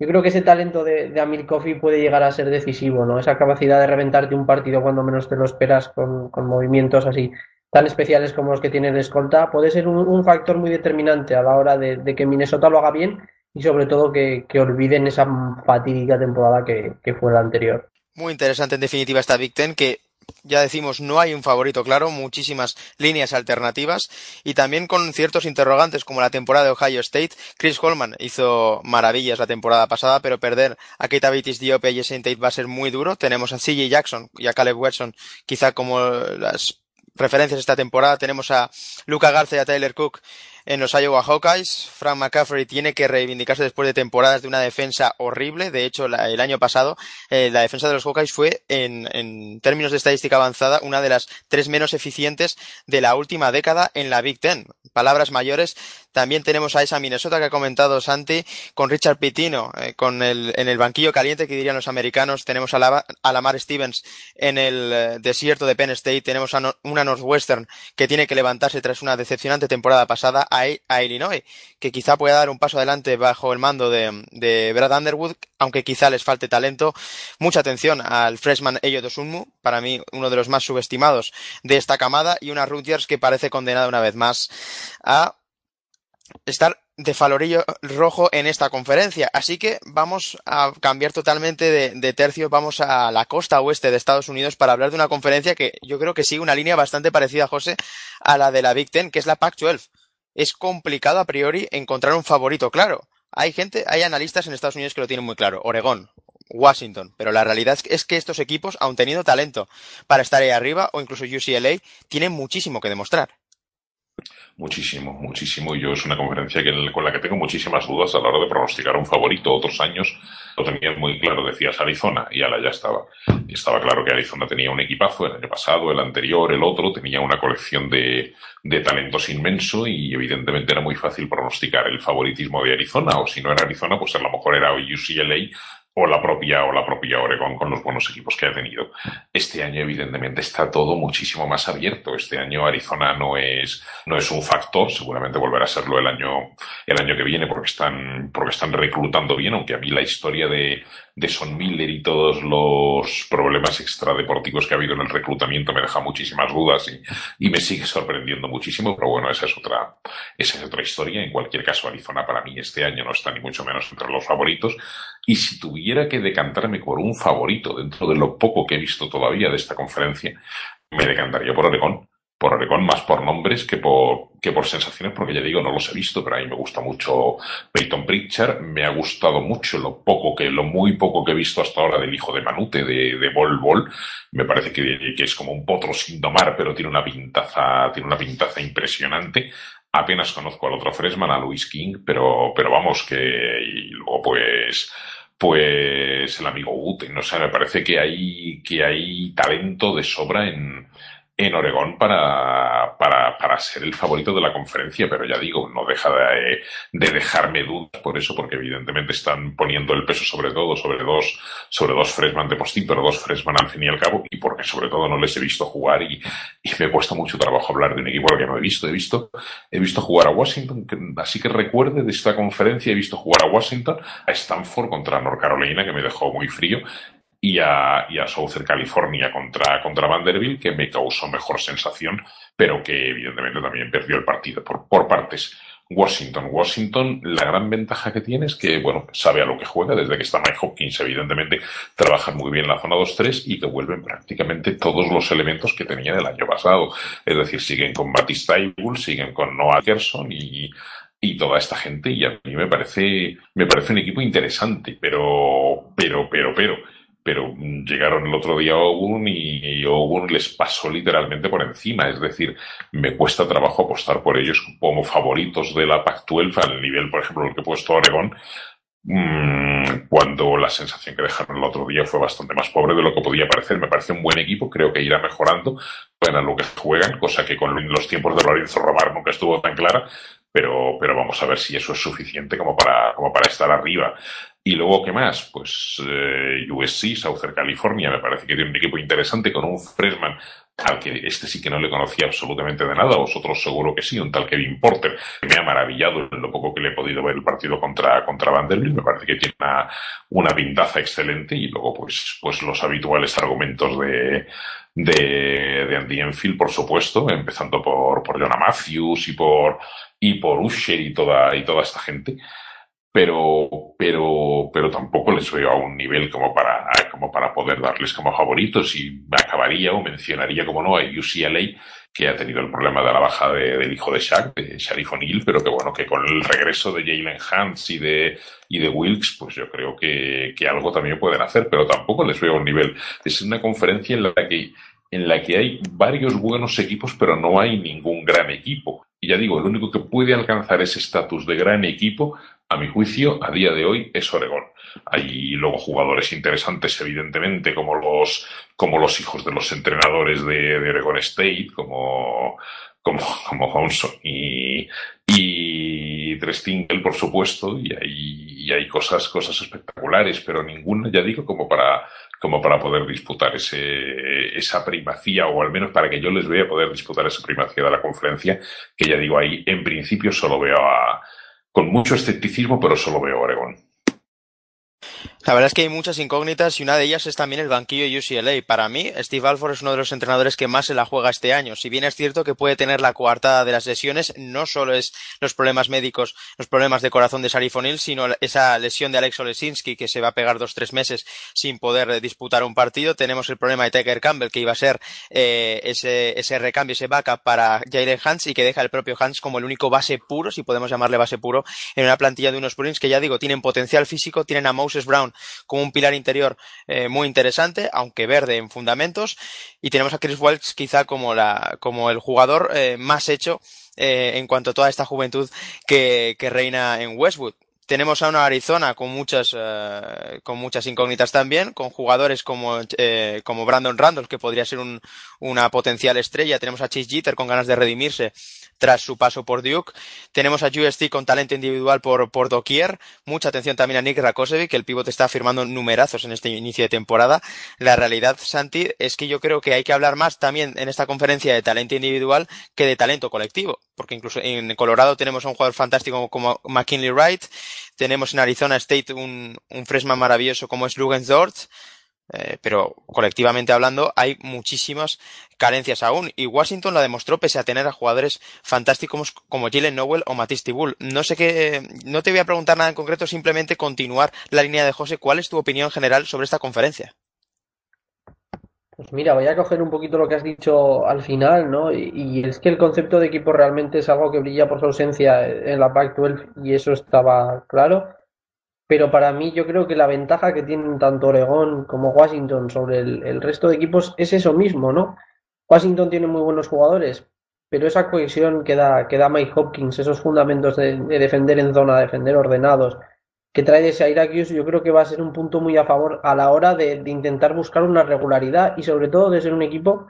yo creo que ese talento de, de Amir Kofi puede llegar a ser decisivo, ¿no? Esa capacidad de reventarte un partido cuando menos te lo esperas con, con movimientos así tan especiales como los que tiene de escolta, puede ser un, factor muy determinante a la hora de, que Minnesota lo haga bien y sobre todo que, que olviden esa fatídica temporada que, que, fue la anterior. Muy interesante en definitiva esta Big Ten que ya decimos, no hay un favorito claro, muchísimas líneas alternativas y también con ciertos interrogantes como la temporada de Ohio State. Chris Holman hizo maravillas la temporada pasada, pero perder a Keita Bates Diop y Jason Tate va a ser muy duro. Tenemos a CJ Jackson y a Caleb Watson quizá como las referencias esta temporada. Tenemos a Luca Garza y a Tyler Cook en los Iowa Hawkeyes. Frank McCaffrey tiene que reivindicarse después de temporadas de una defensa horrible. De hecho, la, el año pasado, eh, la defensa de los Hawkeyes fue, en, en, términos de estadística avanzada, una de las tres menos eficientes de la última década en la Big Ten. Palabras mayores. También tenemos a esa Minnesota que ha comentado Santi, con Richard Pitino, eh, con el, en el banquillo caliente que dirían los americanos. Tenemos a, la, a Lamar Stevens en el eh, desierto de Penn State. Tenemos a una Northwestern que tiene que levantarse tras una decepcionante temporada pasada a, Illinois, que quizá pueda dar un paso adelante bajo el mando de, de Brad Underwood, aunque quizá les falte talento. Mucha atención al freshman Eyo Dosunmu, para mí uno de los más subestimados de esta camada, y una Rutgers que parece condenada una vez más a estar de falorillo rojo en esta conferencia. Así que vamos a cambiar totalmente de, tercio, vamos a la costa oeste de Estados Unidos para hablar de una conferencia que yo creo que sigue una línea bastante parecida, José, a la de la Big Ten, que es la Pac-12 es complicado a priori encontrar un favorito claro. Hay gente, hay analistas en Estados Unidos que lo tienen muy claro. Oregón, Washington. Pero la realidad es que estos equipos, aun teniendo talento para estar ahí arriba, o incluso UCLA, tienen muchísimo que demostrar. Muchísimo, muchísimo. Yo es una conferencia que, con la que tengo muchísimas dudas a la hora de pronosticar un favorito. Otros años lo tenías muy claro, decías Arizona y ala ya estaba. Y estaba claro que Arizona tenía un equipazo el año pasado, el anterior, el otro, tenía una colección de, de talentos inmenso y evidentemente era muy fácil pronosticar el favoritismo de Arizona o si no era Arizona, pues a lo mejor era UCLA o la propia o la propia Oregon con los buenos equipos que ha tenido. Este año evidentemente está todo muchísimo más abierto. Este año Arizona no es no es un factor, seguramente volverá a serlo el año el año que viene porque están porque están reclutando bien, aunque a mí la historia de de Son Miller y todos los problemas extradeportivos que ha habido en el reclutamiento me deja muchísimas dudas y, y, me sigue sorprendiendo muchísimo, pero bueno, esa es otra, esa es otra historia. En cualquier caso, Arizona para mí este año no está ni mucho menos entre los favoritos. Y si tuviera que decantarme por un favorito dentro de lo poco que he visto todavía de esta conferencia, me decantaría por Oregón por Oregón, más por nombres que por, que por sensaciones, porque ya digo, no los he visto, pero a mí me gusta mucho Peyton Pritchard, me ha gustado mucho lo poco que, lo muy poco que he visto hasta ahora del hijo de Manute, de, de Bol Bol, me parece que, que es como un potro sin domar, pero tiene una pintaza, tiene una pintaza impresionante. Apenas conozco al otro freshman, a Louis King, pero, pero vamos que, y luego pues, pues el amigo Uten, no sé, me parece que hay, que hay talento de sobra en, en Oregón para, para, para, ser el favorito de la conferencia, pero ya digo, no deja de, de, dejarme dudas por eso, porque evidentemente están poniendo el peso sobre todo sobre dos, sobre dos freshman de postín, pero dos freshman al fin y al cabo, y porque sobre todo no les he visto jugar y, y me cuesta mucho trabajo hablar de un equipo que no he visto. He visto, he visto jugar a Washington, así que recuerde de esta conferencia, he visto jugar a Washington, a Stanford contra North Carolina, que me dejó muy frío, y a, y a Southern California contra, contra Vanderbilt, que me causó mejor sensación, pero que evidentemente también perdió el partido por, por partes. Washington. Washington, la gran ventaja que tiene es que, bueno, sabe a lo que juega, desde que está Mike Hopkins, evidentemente, trabajan muy bien la zona 2-3 y que vuelven prácticamente todos los elementos que tenían el año pasado. Es decir, siguen con Batista Bull, siguen con Noah Gerson y, y toda esta gente, y a mí me parece, me parece un equipo interesante, pero, pero, pero, pero, pero llegaron el otro día a Ogun y, y Ogun les pasó literalmente por encima. Es decir, me cuesta trabajo apostar por ellos como favoritos de la Pac-12 al nivel, por ejemplo, el que he puesto Oregón, mmm, cuando la sensación que dejaron el otro día fue bastante más pobre de lo que podía parecer. Me parece un buen equipo, creo que irá mejorando, bueno, lo que juegan, cosa que con los tiempos de Lorenzo Romar nunca estuvo tan clara, pero, pero vamos a ver si eso es suficiente como para, como para estar arriba. Y luego, ¿qué más? Pues eh, USC, Southern California, me parece que tiene un equipo interesante con un freshman al que este sí que no le conocía absolutamente de nada, vosotros seguro que sí, un tal Kevin Porter, que me ha maravillado en lo poco que le he podido ver el partido contra, contra Vanderbilt, me parece que tiene una, una pintaza excelente y luego pues, pues los habituales argumentos de, de, de Andy Enfield, por supuesto, empezando por, por Jonah Matthews y por, y por Usher y toda, y toda esta gente pero, pero, pero tampoco les veo a un nivel como para, como para poder darles como favoritos y acabaría o mencionaría, como no, a UCLA, que ha tenido el problema de la baja del hijo de Shaq, de Sharif O'Neal, pero que bueno, que con el regreso de Jalen Hans y de, y de Wilkes, pues yo creo que, que algo también pueden hacer, pero tampoco les veo a un nivel. Es una conferencia en la que en la que hay varios buenos equipos, pero no hay ningún gran equipo. Y ya digo, el único que puede alcanzar ese estatus de gran equipo a mi juicio, a día de hoy es Oregón. Hay luego jugadores interesantes, evidentemente, como los, como los hijos de los entrenadores de, de Oregon State, como, como, como Johnson y, y Drestingle, por supuesto, y hay, y hay cosas, cosas espectaculares, pero ninguna, ya digo, como para, como para poder disputar ese, esa primacía, o al menos para que yo les vea poder disputar esa primacía de la conferencia, que ya digo, ahí en principio solo veo a, con mucho escepticismo, pero solo veo Oregón. La verdad es que hay muchas incógnitas y una de ellas es también el banquillo UCLA. Para mí, Steve Alford es uno de los entrenadores que más se la juega este año. Si bien es cierto que puede tener la coartada de las lesiones, no solo es los problemas médicos, los problemas de corazón de Sarifonil, sino esa lesión de Alex Olesinski que se va a pegar dos tres meses sin poder disputar un partido. Tenemos el problema de Tucker Campbell que iba a ser eh, ese, ese recambio, ese backup para Jalen Hans y que deja el propio Hans como el único base puro, si podemos llamarle base puro, en una plantilla de unos Bruins que ya digo, tienen potencial físico, tienen a Brown como un pilar interior eh, muy interesante, aunque verde en fundamentos, y tenemos a Chris Welch quizá como, la, como el jugador eh, más hecho eh, en cuanto a toda esta juventud que, que reina en Westwood. Tenemos a una Arizona con muchas uh, con muchas incógnitas también, con jugadores como eh, como Brandon Randall que podría ser un, una potencial estrella. Tenemos a Chase Jeter con ganas de redimirse tras su paso por Duke. Tenemos a UST con talento individual por, por doquier. Mucha atención también a Nick Rakosevic, que el pivote está firmando numerazos en este inicio de temporada. La realidad, Santi, es que yo creo que hay que hablar más también en esta conferencia de talento individual que de talento colectivo. Porque incluso en Colorado tenemos a un jugador fantástico como McKinley Wright. Tenemos en Arizona State un, un freshman maravilloso como es Lugensdorf. Eh, pero colectivamente hablando hay muchísimas carencias aún y Washington la demostró pese a tener a jugadores fantásticos como Jalen Nowell o Matisse Tibull. No sé qué, no te voy a preguntar nada en concreto, simplemente continuar la línea de José. ¿Cuál es tu opinión general sobre esta conferencia? Pues mira, voy a coger un poquito lo que has dicho al final, ¿no? Y, y es que el concepto de equipo realmente es algo que brilla por su ausencia en la Pac-12 y eso estaba claro pero para mí yo creo que la ventaja que tienen tanto Oregón como Washington sobre el, resto de equipos es eso mismo, ¿no? Washington tiene muy buenos jugadores, pero esa cohesión que da, que da Mike Hopkins, esos fundamentos de, de defender en zona, defender ordenados, que trae de Syracuse, yo creo que va a ser un punto muy a favor a la hora de, de intentar buscar una regularidad y sobre todo de ser un equipo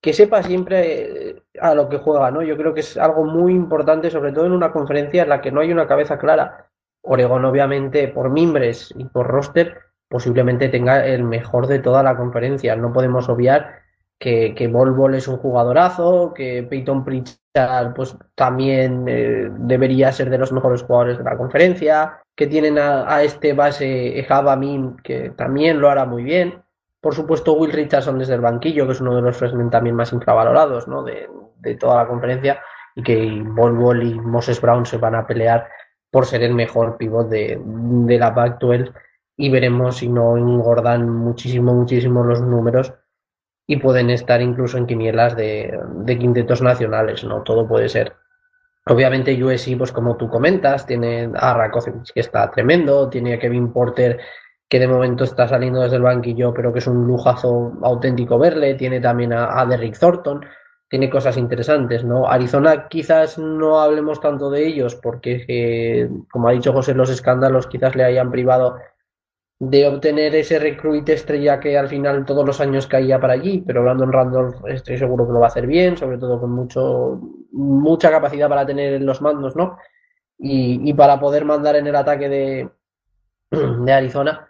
que sepa siempre eh, a lo que juega, ¿no? Yo creo que es algo muy importante, sobre todo en una conferencia en la que no hay una cabeza clara Oregón, obviamente, por mimbres y por roster, posiblemente tenga el mejor de toda la conferencia. No podemos obviar que, que Bol es un jugadorazo, que Peyton Pritchard pues, también eh, debería ser de los mejores jugadores de la conferencia, que tienen a, este base Java Min, que también lo hará muy bien. Por supuesto, Will Richardson desde el banquillo, que es uno de los freshmen también más infravalorados ¿no? de, de toda la conferencia, y que Bol Bol y Moses Brown se van a pelear por ser el mejor pivot de, la Pac-12 y veremos si no engordan muchísimo, muchísimo los números. Y pueden estar incluso en quinielas de, quintetos nacionales, ¿no? Todo puede ser. Obviamente USC, pues como tú comentas, tiene a Rakocevic que está tremendo, tiene a Kevin Porter que de momento está saliendo desde el banquillo, pero que es un lujazo auténtico verle, tiene también a, a Derrick Thornton, tiene cosas interesantes, ¿no? Arizona quizás no hablemos tanto de ellos porque, eh, como ha dicho José, los escándalos quizás le hayan privado de obtener ese recruit estrella que al final todos los años caía para allí, pero Brandon Randolph estoy seguro que lo va a hacer bien, sobre todo con mucho mucha capacidad para tener los mandos, ¿no? Y, para poder mandar en el ataque de, <clears throat> de Arizona.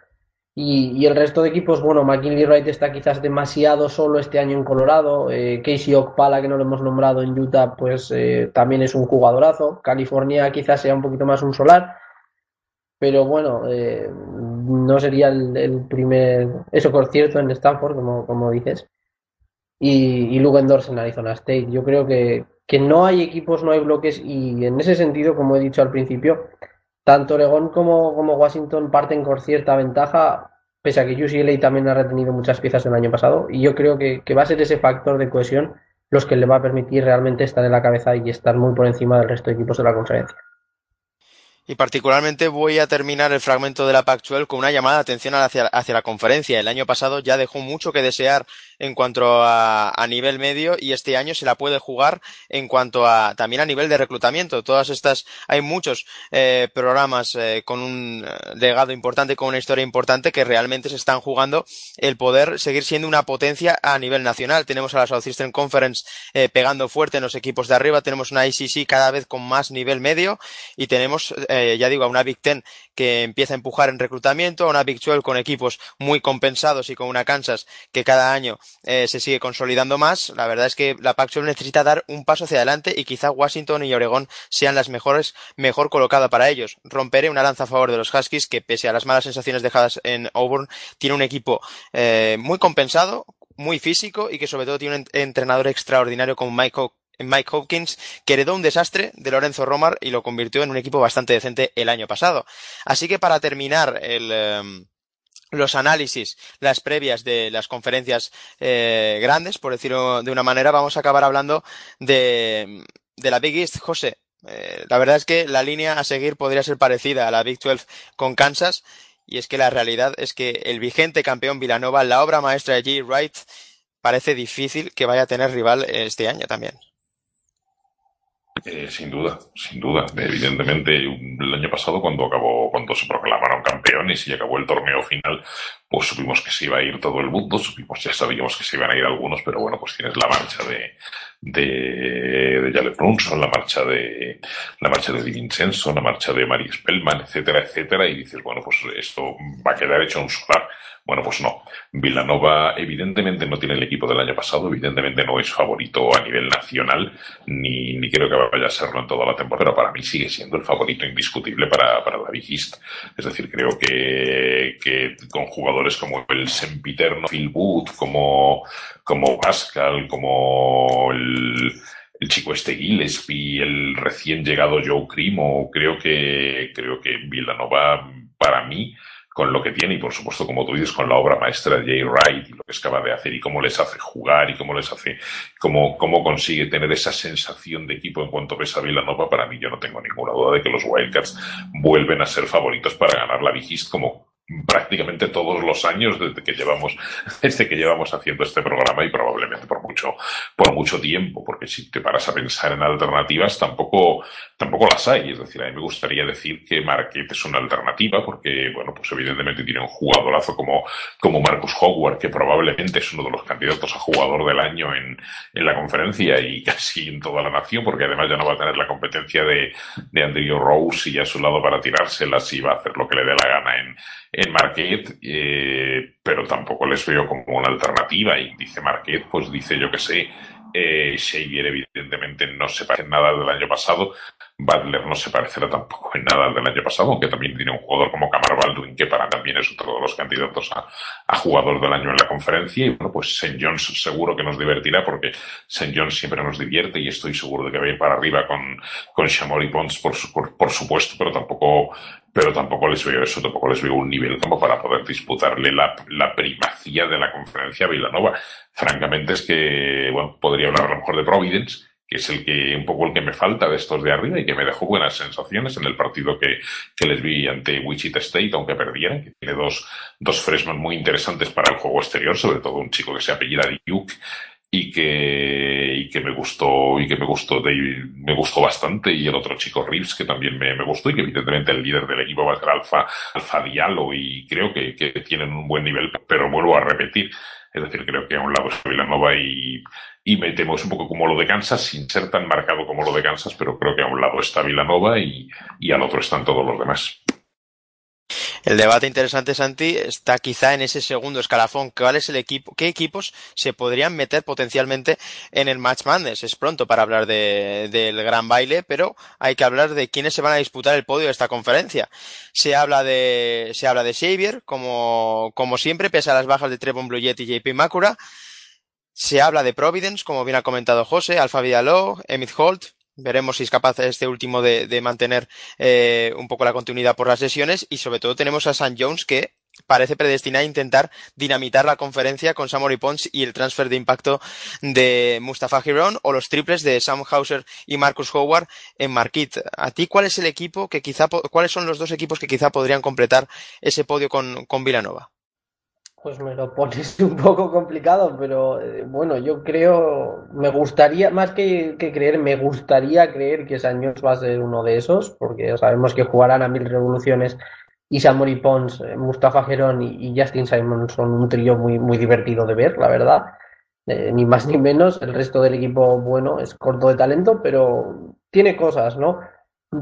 Y, el resto de equipos, bueno, McKinley Wright está quizás demasiado solo este año en Colorado. Eh, Casey Okpala, que no lo hemos nombrado en Utah, pues eh, también es un jugadorazo. California quizás sea un poquito más un solar. Pero bueno, eh, no sería el, primer. Eso por cierto en Stanford, como, como dices. Y, y Lugendorf en Arizona State. Yo creo que, que no hay equipos, no hay bloques. Y en ese sentido, como he dicho al principio, tanto Oregón como, Washington parten con cierta ventaja, pese a que UCLA también ha retenido muchas piezas el año pasado. Y yo creo que, va a ser ese factor de cohesión los que le va a permitir realmente estar en la cabeza y estar muy por encima del resto de equipos de la conferencia. Y particularmente voy a terminar el fragmento de la Pac-12 con una llamada de atención hacia, la conferencia. El año pasado ya dejó mucho que desear en cuanto a, a, nivel medio y este año se la puede jugar en cuanto a también a nivel de reclutamiento. Todas estas, hay muchos eh, programas eh, con un legado importante, con una historia importante que realmente se están jugando el poder seguir siendo una potencia a nivel nacional. Tenemos a la Southeastern Conference eh, pegando fuerte en los equipos de arriba, tenemos una ICC cada vez con más nivel medio y tenemos eh, ya digo, a una Big Ten que empieza a empujar en reclutamiento, a una Big 12 con equipos muy compensados y con una Kansas que cada año eh, se sigue consolidando más. La verdad es que la Pac-12 necesita dar un paso hacia adelante y quizá Washington y Oregón sean las mejores, mejor colocada para ellos. Romperé una lanza a favor de los Huskies que pese a las malas sensaciones dejadas en Auburn, tiene un equipo eh, muy compensado, muy físico y que sobre todo tiene un entrenador extraordinario como Mike Mike Hopkins, que heredó un desastre de Lorenzo Romar y lo convirtió en un equipo bastante decente el año pasado. Así que para terminar el, em, los análisis, las previas de las conferencias eh, grandes, por decirlo de una manera, vamos a acabar hablando de, de la Big East. José, eh, la verdad es que la línea a seguir podría ser parecida a la Big 12 con Kansas, y es que la realidad es que el vigente campeón Villanova, la obra maestra de G. Wright, parece difícil que vaya a tener rival este año también. Eh, sin duda, sin duda. Evidentemente, el año pasado, cuando acabó, cuando se proclamaron campeones y acabó el torneo final, pues supimos que se iba a ir todo el mundo, supimos, ya sabíamos que se iban a ir algunos, pero bueno, pues tienes la marcha de, de, Jale Brunson, la marcha de, la marcha de Di la marcha de Marie Spellman, etcétera, etcétera, y dices, bueno, pues esto va a quedar hecho un solar. Bueno, pues no. Villanova evidentemente no tiene el equipo del año pasado, evidentemente no es favorito a nivel nacional, ni, ni creo que vaya a serlo en toda la temporada, pero para mí sigue siendo el favorito indiscutible para, para la Big East. Es decir, creo que, que con jugadores como el sempiterno Phil Wood, como, como Pascal, como el, el chico este Gillespie, el recién llegado Joe Crimo, creo que, creo que Villanova, para mí, con lo que tiene y por supuesto, como tú dices, con la obra maestra de Jay Wright y lo que es capaz de hacer y cómo les hace jugar y cómo les hace, cómo, cómo consigue tener esa sensación de equipo en cuanto ves a Villanova, para mí yo no tengo ninguna duda de que los Wildcats vuelven a ser favoritos para ganar la Big como prácticamente todos los años desde que llevamos <laughs> desde que llevamos haciendo este programa y probablemente por mucho por mucho tiempo porque si te paras a pensar en alternativas tampoco tampoco las hay. Es decir a mí me gustaría decir que Marquette es una alternativa porque bueno pues evidentemente tiene un jugadorazo como como Marcus Howard que probablemente es uno de los candidatos a jugador del año en, en la conferencia y <laughs> casi en toda la nación porque además ya no va a tener la competencia de, de Andrew Rose y a su lado para tirárselas y va a hacer lo que le dé la gana en en Marquette, eh, pero tampoco les veo como una alternativa. Y dice Marquette, pues dice yo que sé, eh, Xavier evidentemente no se parece en nada del año pasado. Butler no se parecerá tampoco en nada del año pasado, aunque también tiene un jugador como Camar Baldwin, que para también es otro de los candidatos a, a jugador del año en la conferencia. Y bueno, pues St. John's seguro que nos divertirá, porque St. John's siempre nos divierte y estoy seguro de que va a ir para arriba con, con Shamori Pons, por, por, por supuesto, pero tampoco pero tampoco les veo eso, tampoco les veo un nivel como para poder disputarle la, la primacía de la conferencia a Villanova. Francamente es que, bueno, podría hablar a lo mejor de Providence, que es el que, un poco el que me falta de estos de arriba y que me dejó buenas sensaciones en el partido que, que les vi ante Wichita State, aunque perdieran, que tiene dos, dos freshmen muy interesantes para el juego exterior, sobre todo un chico que se apellida Duke y que, me gustó, y que me gustó, me gustó bastante, y el otro chico Reeves que también me, me gustó, y que evidentemente el líder del equipo va a ser Alfa, Alfa Diallo, y creo que, tienen un buen nivel, pero vuelvo a repetir, es decir, creo que a un lado está Villanova y, y me temo, un poco como lo de Kansas, sin ser tan marcado como lo de Kansas, pero creo que a un lado está Villanova y, y al otro están todos los demás. El debate interesante, Santi, está quizá en ese segundo escalafón. ¿Cuál es el equipo? ¿Qué equipos se podrían meter potencialmente en el Match Madness? Es pronto para hablar de, del gran baile, pero hay que hablar de quiénes se van a disputar el podio de esta conferencia. Se habla de, se habla de Xavier, como, como siempre, pese a las bajas de Trevon Blue y JP Makura. Se habla de Providence, como bien ha comentado José, Alfa Vidaló, Emith Holt, Veremos si es capaz este último de, de mantener eh, un poco la continuidad por las lesiones y sobre todo tenemos a San Jones que parece predestinado a intentar dinamitar la conferencia con Samory Pons y el transfer de impacto de Mustafa Giron o los triples de Sam Hauser y Marcus Howard en Marquit. ¿A ti cuál es el equipo que quizá, cuáles son los dos equipos que quizá podrían completar ese podio con, con Villanova? Pues me lo pones <laughs> un poco complicado, pero eh, bueno, yo creo, me gustaría, más que, creer, me gustaría creer que Saños va a ser uno de esos, porque sabemos que jugarán a mil revoluciones y Samory Pons, eh, Mustafa Gerón y, y, Justin Simon son un trío muy, muy divertido de ver, la verdad. Eh, ni más ni menos, el resto del equipo, bueno, es corto de talento, pero tiene cosas, ¿no?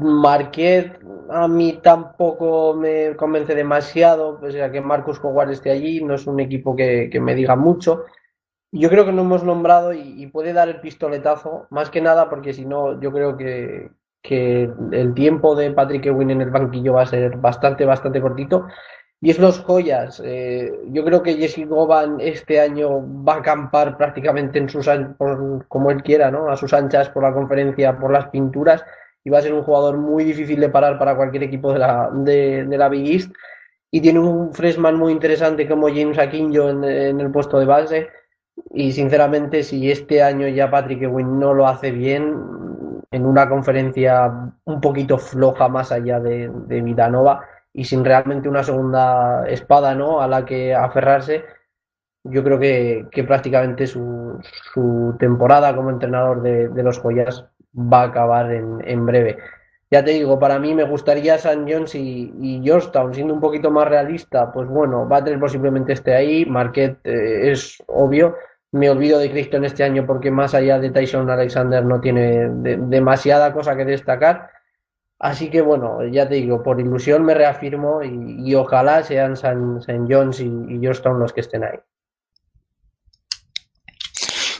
Marquet a mí tampoco me convence demasiado, pese a que Marcus Howard esté allí, no es un equipo que, que me diga mucho. Yo creo que no hemos nombrado y, y, puede dar el pistoletazo, más que nada porque si no, yo creo que, que el tiempo de Patrick Ewing en el banquillo va a ser bastante, bastante cortito. Y es los joyas. Eh, yo creo que Jesse Goban este año va a acampar prácticamente en sus por, como él quiera, ¿no? A sus anchas por la conferencia, por las pinturas y va a ser un jugador muy difícil de parar para cualquier equipo de la, de, la Big East. Y tiene un freshman muy interesante como James Aquinjo en, en, el puesto de base. Y sinceramente, si este año ya Patrick Ewing no lo hace bien, en una conferencia un poquito floja más allá de, de Vidanova y sin realmente una segunda espada ¿no? a la que aferrarse, yo creo que, que prácticamente su, su, temporada como entrenador de, de los Joyas va a acabar en, en, breve. Ya te digo, para mí me gustaría San Jones y, y, Georgetown, siendo un poquito más realista, pues bueno, Butler posiblemente esté ahí, Marquette eh, es obvio. Me olvido de Crichton este año porque más allá de Tyson Alexander no tiene de, demasiada cosa que destacar. Así que bueno, ya te digo, por ilusión me reafirmo y, y ojalá sean San, San Jones y, y Georgetown los que estén ahí.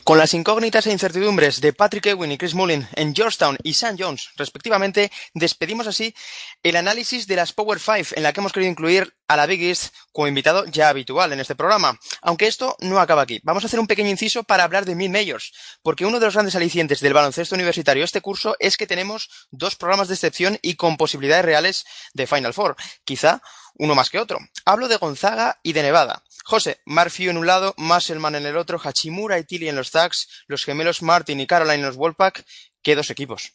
Con las incógnitas e incertidumbres de Patrick Ewing y Chris Mullin en Georgetown y St. John's, respectivamente, despedimos así el análisis de las Power Five, en la que hemos querido incluir a la Big East como invitado ya habitual en este programa. Aunque esto no acaba aquí. Vamos a hacer un pequeño inciso para hablar de Mid Majors, porque uno de los grandes alicientes del baloncesto universitario este curso es que tenemos dos programas de excepción y con posibilidades reales de Final Four. Quizá uno más que otro. Hablo de Gonzaga y de Nevada. José, Marfio en un lado, Musselman en el otro, Hachimura y Tilly en los Zags, los gemelos Martin y Caroline en los Wolfpack. ¿Qué dos equipos?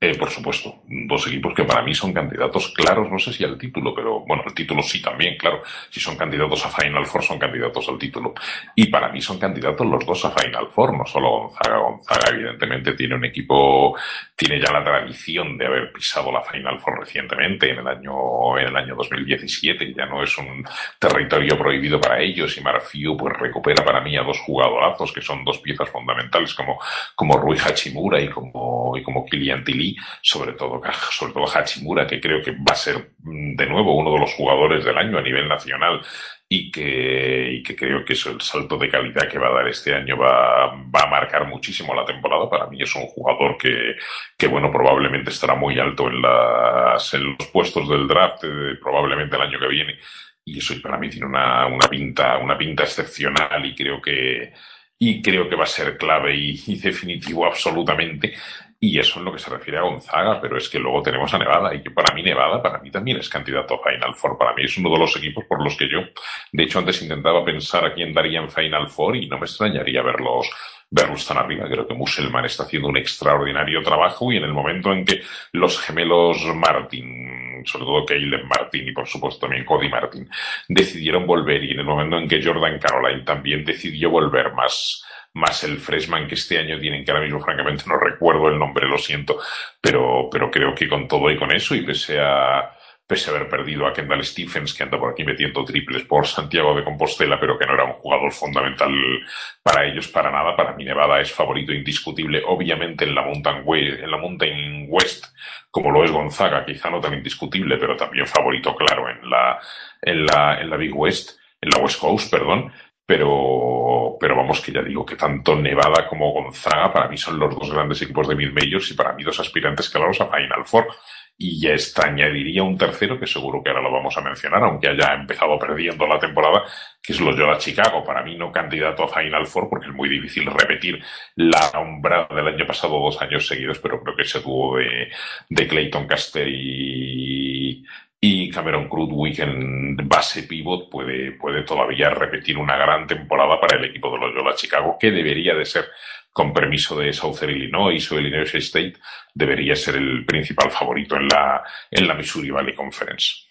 Eh, por supuesto, dos equipos que para mí son candidatos claros, no sé si al título, pero bueno, el título sí también, claro. Si son candidatos a Final Four, son candidatos al título. Y para mí son candidatos los dos a Final Four, no solo Gonzaga. Gonzaga, evidentemente, tiene un equipo, tiene ya la tradición de haber pisado la Final Four recientemente, en el año, en el año 2017, ya no es un territorio prohibido para ellos. Y Marfiu, pues recupera para mí a dos jugadorazos, que son dos piezas fundamentales, como, como Rui Hachimura y como, y como Kilian Tilly sobre todo, sobre todo Hachimura, que creo que va a ser mm, de nuevo uno de los jugadores del año a nivel nacional y que, que creo que eso, el salto de calidad que va a dar este año va, va a marcar muchísimo la temporada. Para mí es un jugador que, que bueno, probablemente estará muy alto en, los puestos del draft, eh, probablemente el año que viene. Y eso para mí tiene una, una pinta, una pinta excepcional y creo que, y creo que va a ser clave y definitivo absolutamente y eso en lo que se refiere a Gonzaga, pero es que luego tenemos a Nevada y que para mí Nevada, para mí también es candidato a Final Four. Para mí es uno de los equipos por los que yo, de hecho, antes intentaba pensar a quién daría en Final Four y no me extrañaría verlos, verlos tan arriba. Creo que Musselman está haciendo un extraordinario trabajo y en el momento en que los gemelos Martin, sobre todo Caleb Martin y por supuesto también Cody Martin, decidieron volver y en el momento en que Jordan Caroline también decidió volver más más el freshman que este año tienen, que ahora mismo francamente no recuerdo el nombre, lo siento, pero, pero creo que con todo y con eso, y pese a, pese a haber perdido a Kendall Stephens, que anda por aquí metiendo triples por Santiago de Compostela, pero que no era un jugador fundamental para ellos para nada. Para mí Nevada es favorito indiscutible, obviamente en la Mountain West, en la Mountain West, como lo es Gonzaga, quizá no tan indiscutible, pero también favorito claro en la, en la, en la Big West, en la West Coast, perdón. Pero, pero vamos que ya digo que tanto Nevada como Gonzaga para mí son los dos grandes equipos de mid majors y para mí dos aspirantes claros a Final Four. Y ya está, añadiría un tercero que seguro que ahora lo vamos a mencionar, aunque haya empezado perdiendo la temporada, que es Loyola Chicago. Para mí no candidato a Final Four porque es muy difícil repetir la umbrada del año pasado dos años seguidos, pero creo que ese dúo de, de Clayton Caster y, y Cameron Krutwig en base pivot puede, puede todavía repetir una gran temporada para el equipo de los Yola Chicago, que debería de ser, con permiso de Southern Illinois o Illinois State, debería ser el principal favorito en la, en la Missouri Valley Conference.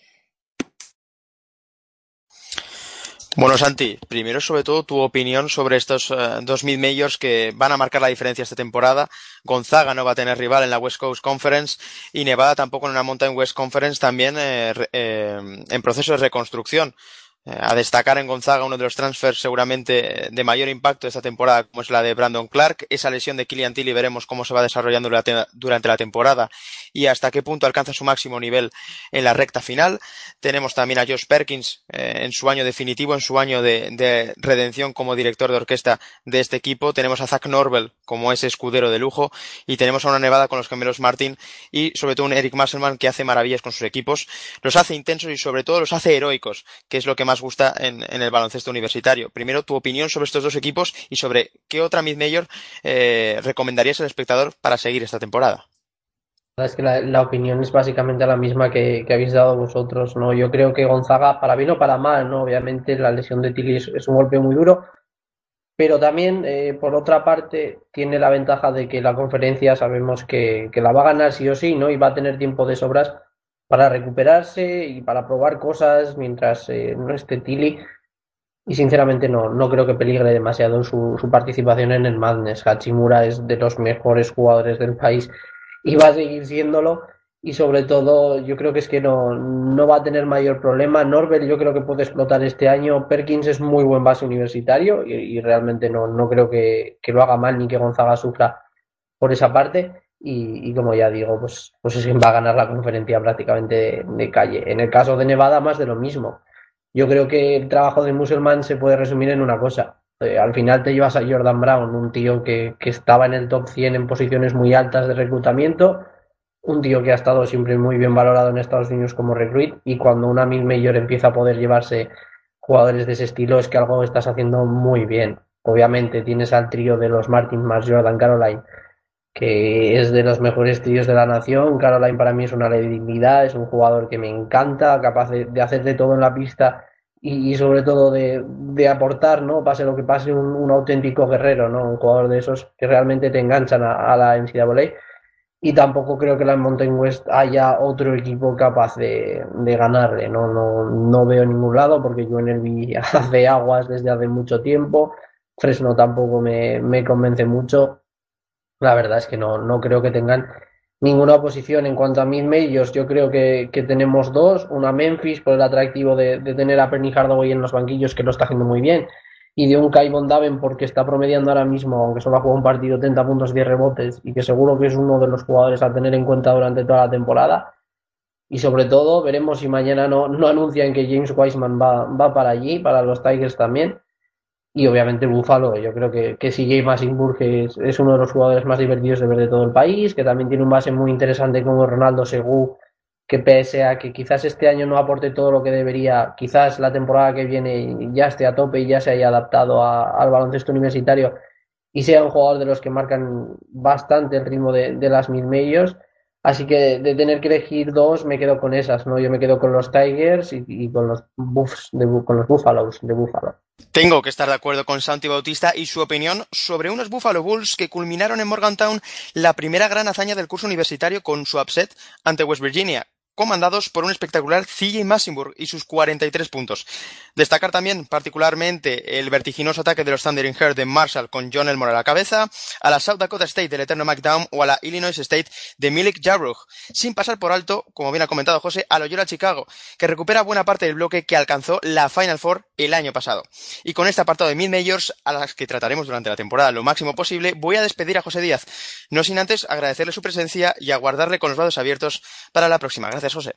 Bueno, Santi, primero sobre todo tu opinión sobre estos uh, dos mid-majors que van a marcar la diferencia esta temporada. Gonzaga no va a tener rival en la West Coast Conference y Nevada tampoco en una Mountain West Conference también eh, eh, en proceso de reconstrucción. Eh, a destacar en Gonzaga uno de los transfers seguramente de mayor impacto esta temporada, como es la de Brandon Clark. Esa lesión de Killian Tilly veremos cómo se va desarrollando durante la temporada y hasta qué punto alcanza su máximo nivel en la recta final. Tenemos también a Josh Perkins eh, en su año definitivo, en su año de, de, redención como director de orquesta de este equipo. Tenemos a Zach Norvell como ese escudero de lujo y tenemos a una Nevada con los gemelos Martin y sobre todo un Eric Musselman que hace maravillas con sus equipos. Los hace intensos y sobre todo los hace heroicos, que es lo que más gusta en, el baloncesto universitario. Primero, tu opinión sobre estos dos equipos y sobre qué otra mid-major eh, recomendarías al espectador para seguir esta temporada. Es que la, la, opinión es básicamente la misma que, habéis dado vosotros, ¿no? Yo creo que Gonzaga, para bien o para mal, ¿no? Obviamente la lesión de Tilly es, es un golpe muy duro, pero también, eh, por otra parte, tiene la ventaja de que la conferencia sabemos que, que, la va a ganar sí o sí, ¿no? Y va a tener tiempo de sobras para recuperarse y para probar cosas mientras eh, no esté Tilly. Y sinceramente no, no creo que peligre demasiado su, su participación en el Madness. Hachimura es de los mejores jugadores del país y va a seguir siéndolo. Y sobre todo, yo creo que es que no, no va a tener mayor problema. Norbert yo creo que puede explotar este año. Perkins es muy buen base universitario y, y realmente no, no creo que, que, lo haga mal ni que Gonzaga sufra por esa parte. Y, y, como ya digo, pues, pues es quien va a ganar la conferencia prácticamente de, calle. En el caso de Nevada, más de lo mismo. Yo creo que el trabajo de Musselman se puede resumir en una cosa. Eh, al final te llevas a Jordan Brown, un tío que, que, estaba en el top 100 en posiciones muy altas de reclutamiento, un tío que ha estado siempre muy bien valorado en Estados Unidos como recruit y cuando una mil mayor empieza a poder llevarse jugadores de ese estilo es que algo estás haciendo muy bien. Obviamente tienes al trío de los Martin más Jordan Caroline, que es de los mejores tríos de la nación. Caroline para mí es una dignidad, es un jugador que me encanta, capaz de, hacer de todo en la pista y, sobre todo de, de, aportar, ¿no? Pase lo que pase, un, auténtico guerrero, ¿no? Un jugador de esos que realmente te enganchan a, a la NCAA. Y tampoco creo que la Mountain West haya otro equipo capaz de, de ganarle, ¿no? No, no veo en ningún lado porque UNLV <laughs> hace aguas desde hace mucho tiempo. Fresno tampoco me, me convence mucho. La verdad es que no, no creo que tengan ninguna oposición en cuanto a mid-majors. Yo creo que, que, tenemos dos, una Memphis por el atractivo de, de, tener a Penny Hardaway en los banquillos que lo está haciendo muy bien y de un Kai Daven porque está promediando ahora mismo, aunque solo ha jugado un partido, 30 puntos, 10 rebotes y que seguro que es uno de los jugadores a tener en cuenta durante toda la temporada. Y sobre todo, veremos si mañana no, no anuncian que James Wiseman va, va para allí, para los Tigers también y obviamente Búfalo. Yo creo que, que CJ Masingburg es, es, uno de los jugadores más divertidos de ver de todo el país, que también tiene un base muy interesante como Ronaldo Segú, que pese a que quizás este año no aporte todo lo que debería, quizás la temporada que viene ya esté a tope y ya se haya adaptado a, al baloncesto universitario y sea un jugador de los que marcan bastante el ritmo de, las mil medios. Así que de tener que elegir dos, me quedo con esas, ¿no? Yo me quedo con los Tigers y, con los Buffs, de, con los Búfalos de Búfalo. Tengo que estar de acuerdo con Santi Bautista y su opinión sobre unos Buffalo Bulls que culminaron en Morgantown la primera gran hazaña del curso universitario con su upset ante West Virginia, comandados por un espectacular CJ Massenburg y sus 43 puntos. Destacar también particularmente el vertiginoso ataque de los Thundering Herd de Marshall con John Elmore a la cabeza, a la South Dakota State del eterno McDown o a la Illinois State de Milik Jarrug, sin pasar por alto, como bien ha comentado José, a Loyola Chicago, que recupera buena parte del bloque que alcanzó la Final Four el año pasado. Y con este apartado de mid majors, a las que trataremos durante la temporada lo máximo posible, voy a despedir a José Díaz, no sin antes agradecerle su presencia y aguardarle con los brazos abiertos para la próxima. Gracias. José.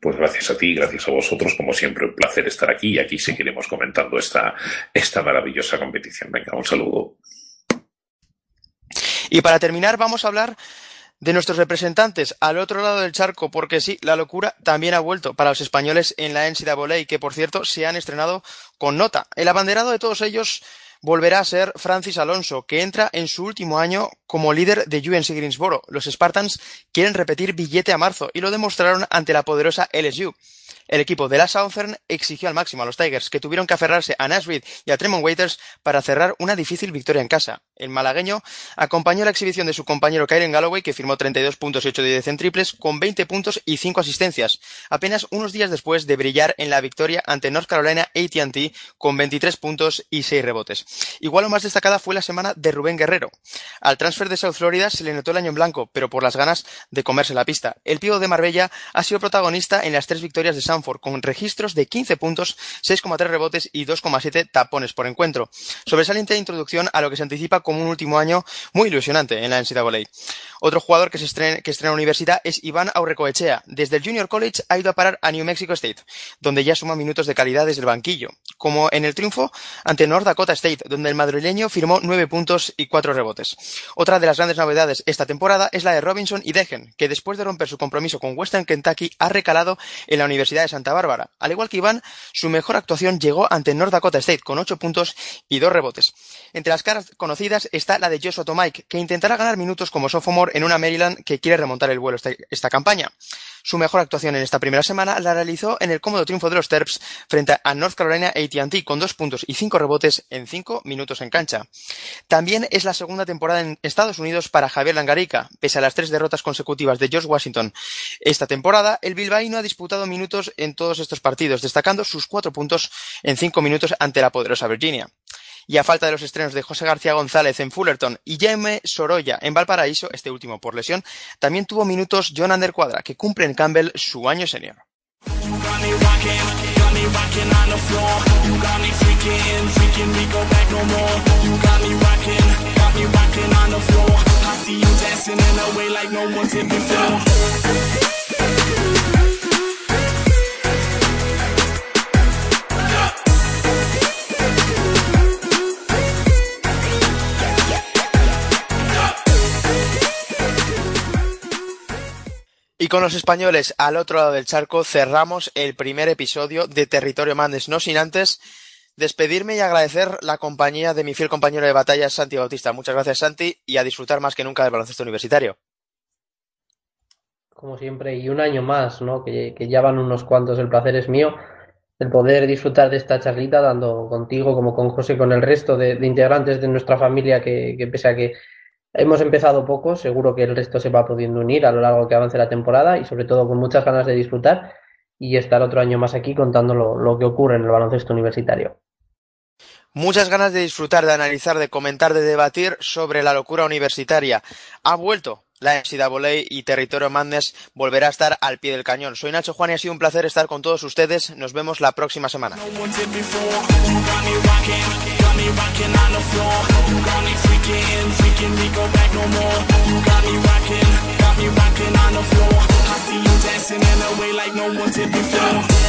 Pues gracias a ti, gracias a vosotros, como siempre, un placer estar aquí y aquí seguiremos comentando esta, esta maravillosa competición. Venga, un saludo. Y para terminar, vamos a hablar de nuestros representantes al otro lado del charco, porque sí, la locura también ha vuelto para los españoles en la NCAA, que por cierto se han estrenado con nota. El abanderado de todos ellos volverá a ser Francis Alonso, que entra en su último año como líder de UNC Greensboro. Los Spartans quieren repetir billete a marzo y lo demostraron ante la poderosa LSU. El equipo de la Southern exigió al máximo a los Tigers, que tuvieron que aferrarse a Nash y a Tremont Waiters para cerrar una difícil victoria en casa. El malagueño acompañó la exhibición de su compañero Kyren Galloway, que firmó 32 puntos y 8 de 10 en triples, con 20 puntos y 5 asistencias, apenas unos días después de brillar en la victoria ante North Carolina AT&T con 23 puntos y 6 rebotes. Igual lo más destacada fue la semana de Rubén Guerrero. Al transfer de South Florida se le notó el año en blanco, pero por las ganas de comerse la pista. El pío de Marbella ha sido protagonista en las tres victorias de Sanford, con registros de 15 puntos, 6,3 rebotes y 2,7 tapones por encuentro. Sobresaliente introducción a lo que se anticipa como un último año muy ilusionante en la NCAA. Otro jugador que, se estrena, que estrena universidad es Iván Aurrecoechea. Desde el Junior College ha ido a parar a New Mexico State, donde ya suma minutos de calidad desde el banquillo, como en el triunfo ante North Dakota State, donde el madrileño firmó 9 puntos y 4 rebotes. Otra de las grandes novedades esta temporada es la de Robinson y Degen, que después de romper su compromiso con Western Kentucky ha recalado en la Universidad de Santa Bárbara. Al igual que Iván, su mejor actuación llegó ante North Dakota State con 8 puntos y 2 rebotes. Entre las caras conocidas está la de Joshua Tomike, que intentará ganar minutos como sophomore en una Maryland que quiere remontar el vuelo esta campaña. Su mejor actuación en esta primera semana la realizó en el cómodo triunfo de los Terps frente a North Carolina AT&T con dos puntos y cinco rebotes en cinco minutos en cancha. También es la segunda temporada en Estados Unidos para Javier Langarica. Pese a las tres derrotas consecutivas de George Washington esta temporada, el bilbaíno ha disputado minutos en todos estos partidos, destacando sus cuatro puntos en cinco minutos ante la poderosa Virginia. Y a falta de los estrenos de José García González en Fullerton y Jaime Sorolla en Valparaíso, este último por lesión, también tuvo minutos John Ander Cuadra, que cumple en Campbell su año senior. Y con los españoles al otro lado del charco cerramos el primer episodio de Territorio Mandes, no sin antes despedirme y agradecer la compañía de mi fiel compañero de batalla, Santi Bautista. Muchas gracias, Santi, y a disfrutar más que nunca del baloncesto universitario. Como siempre, y un año más, ¿no? Que, ya van unos cuantos, el placer es mío, el poder disfrutar de esta charlita, dando contigo, como con José, con el resto de, integrantes de nuestra familia, que, que pese a que Hemos empezado poco, seguro que el resto se va pudiendo unir a lo largo que avance la temporada y sobre todo con muchas ganas de disfrutar y estar otro año más aquí contando lo, que ocurre en el baloncesto universitario. Muchas ganas de disfrutar, de analizar, de comentar, de debatir sobre la locura universitaria. Ha vuelto la NCAA y Territorio Madness volverá a estar al pie del cañón. Soy Nacho Juan y ha sido un placer estar con todos ustedes. Nos vemos la próxima semana. Me rocking on the floor. You got me freaking, freaking me go back no more. You got me rocking, got me rocking on the floor. I see you dancing in a way like no one did before.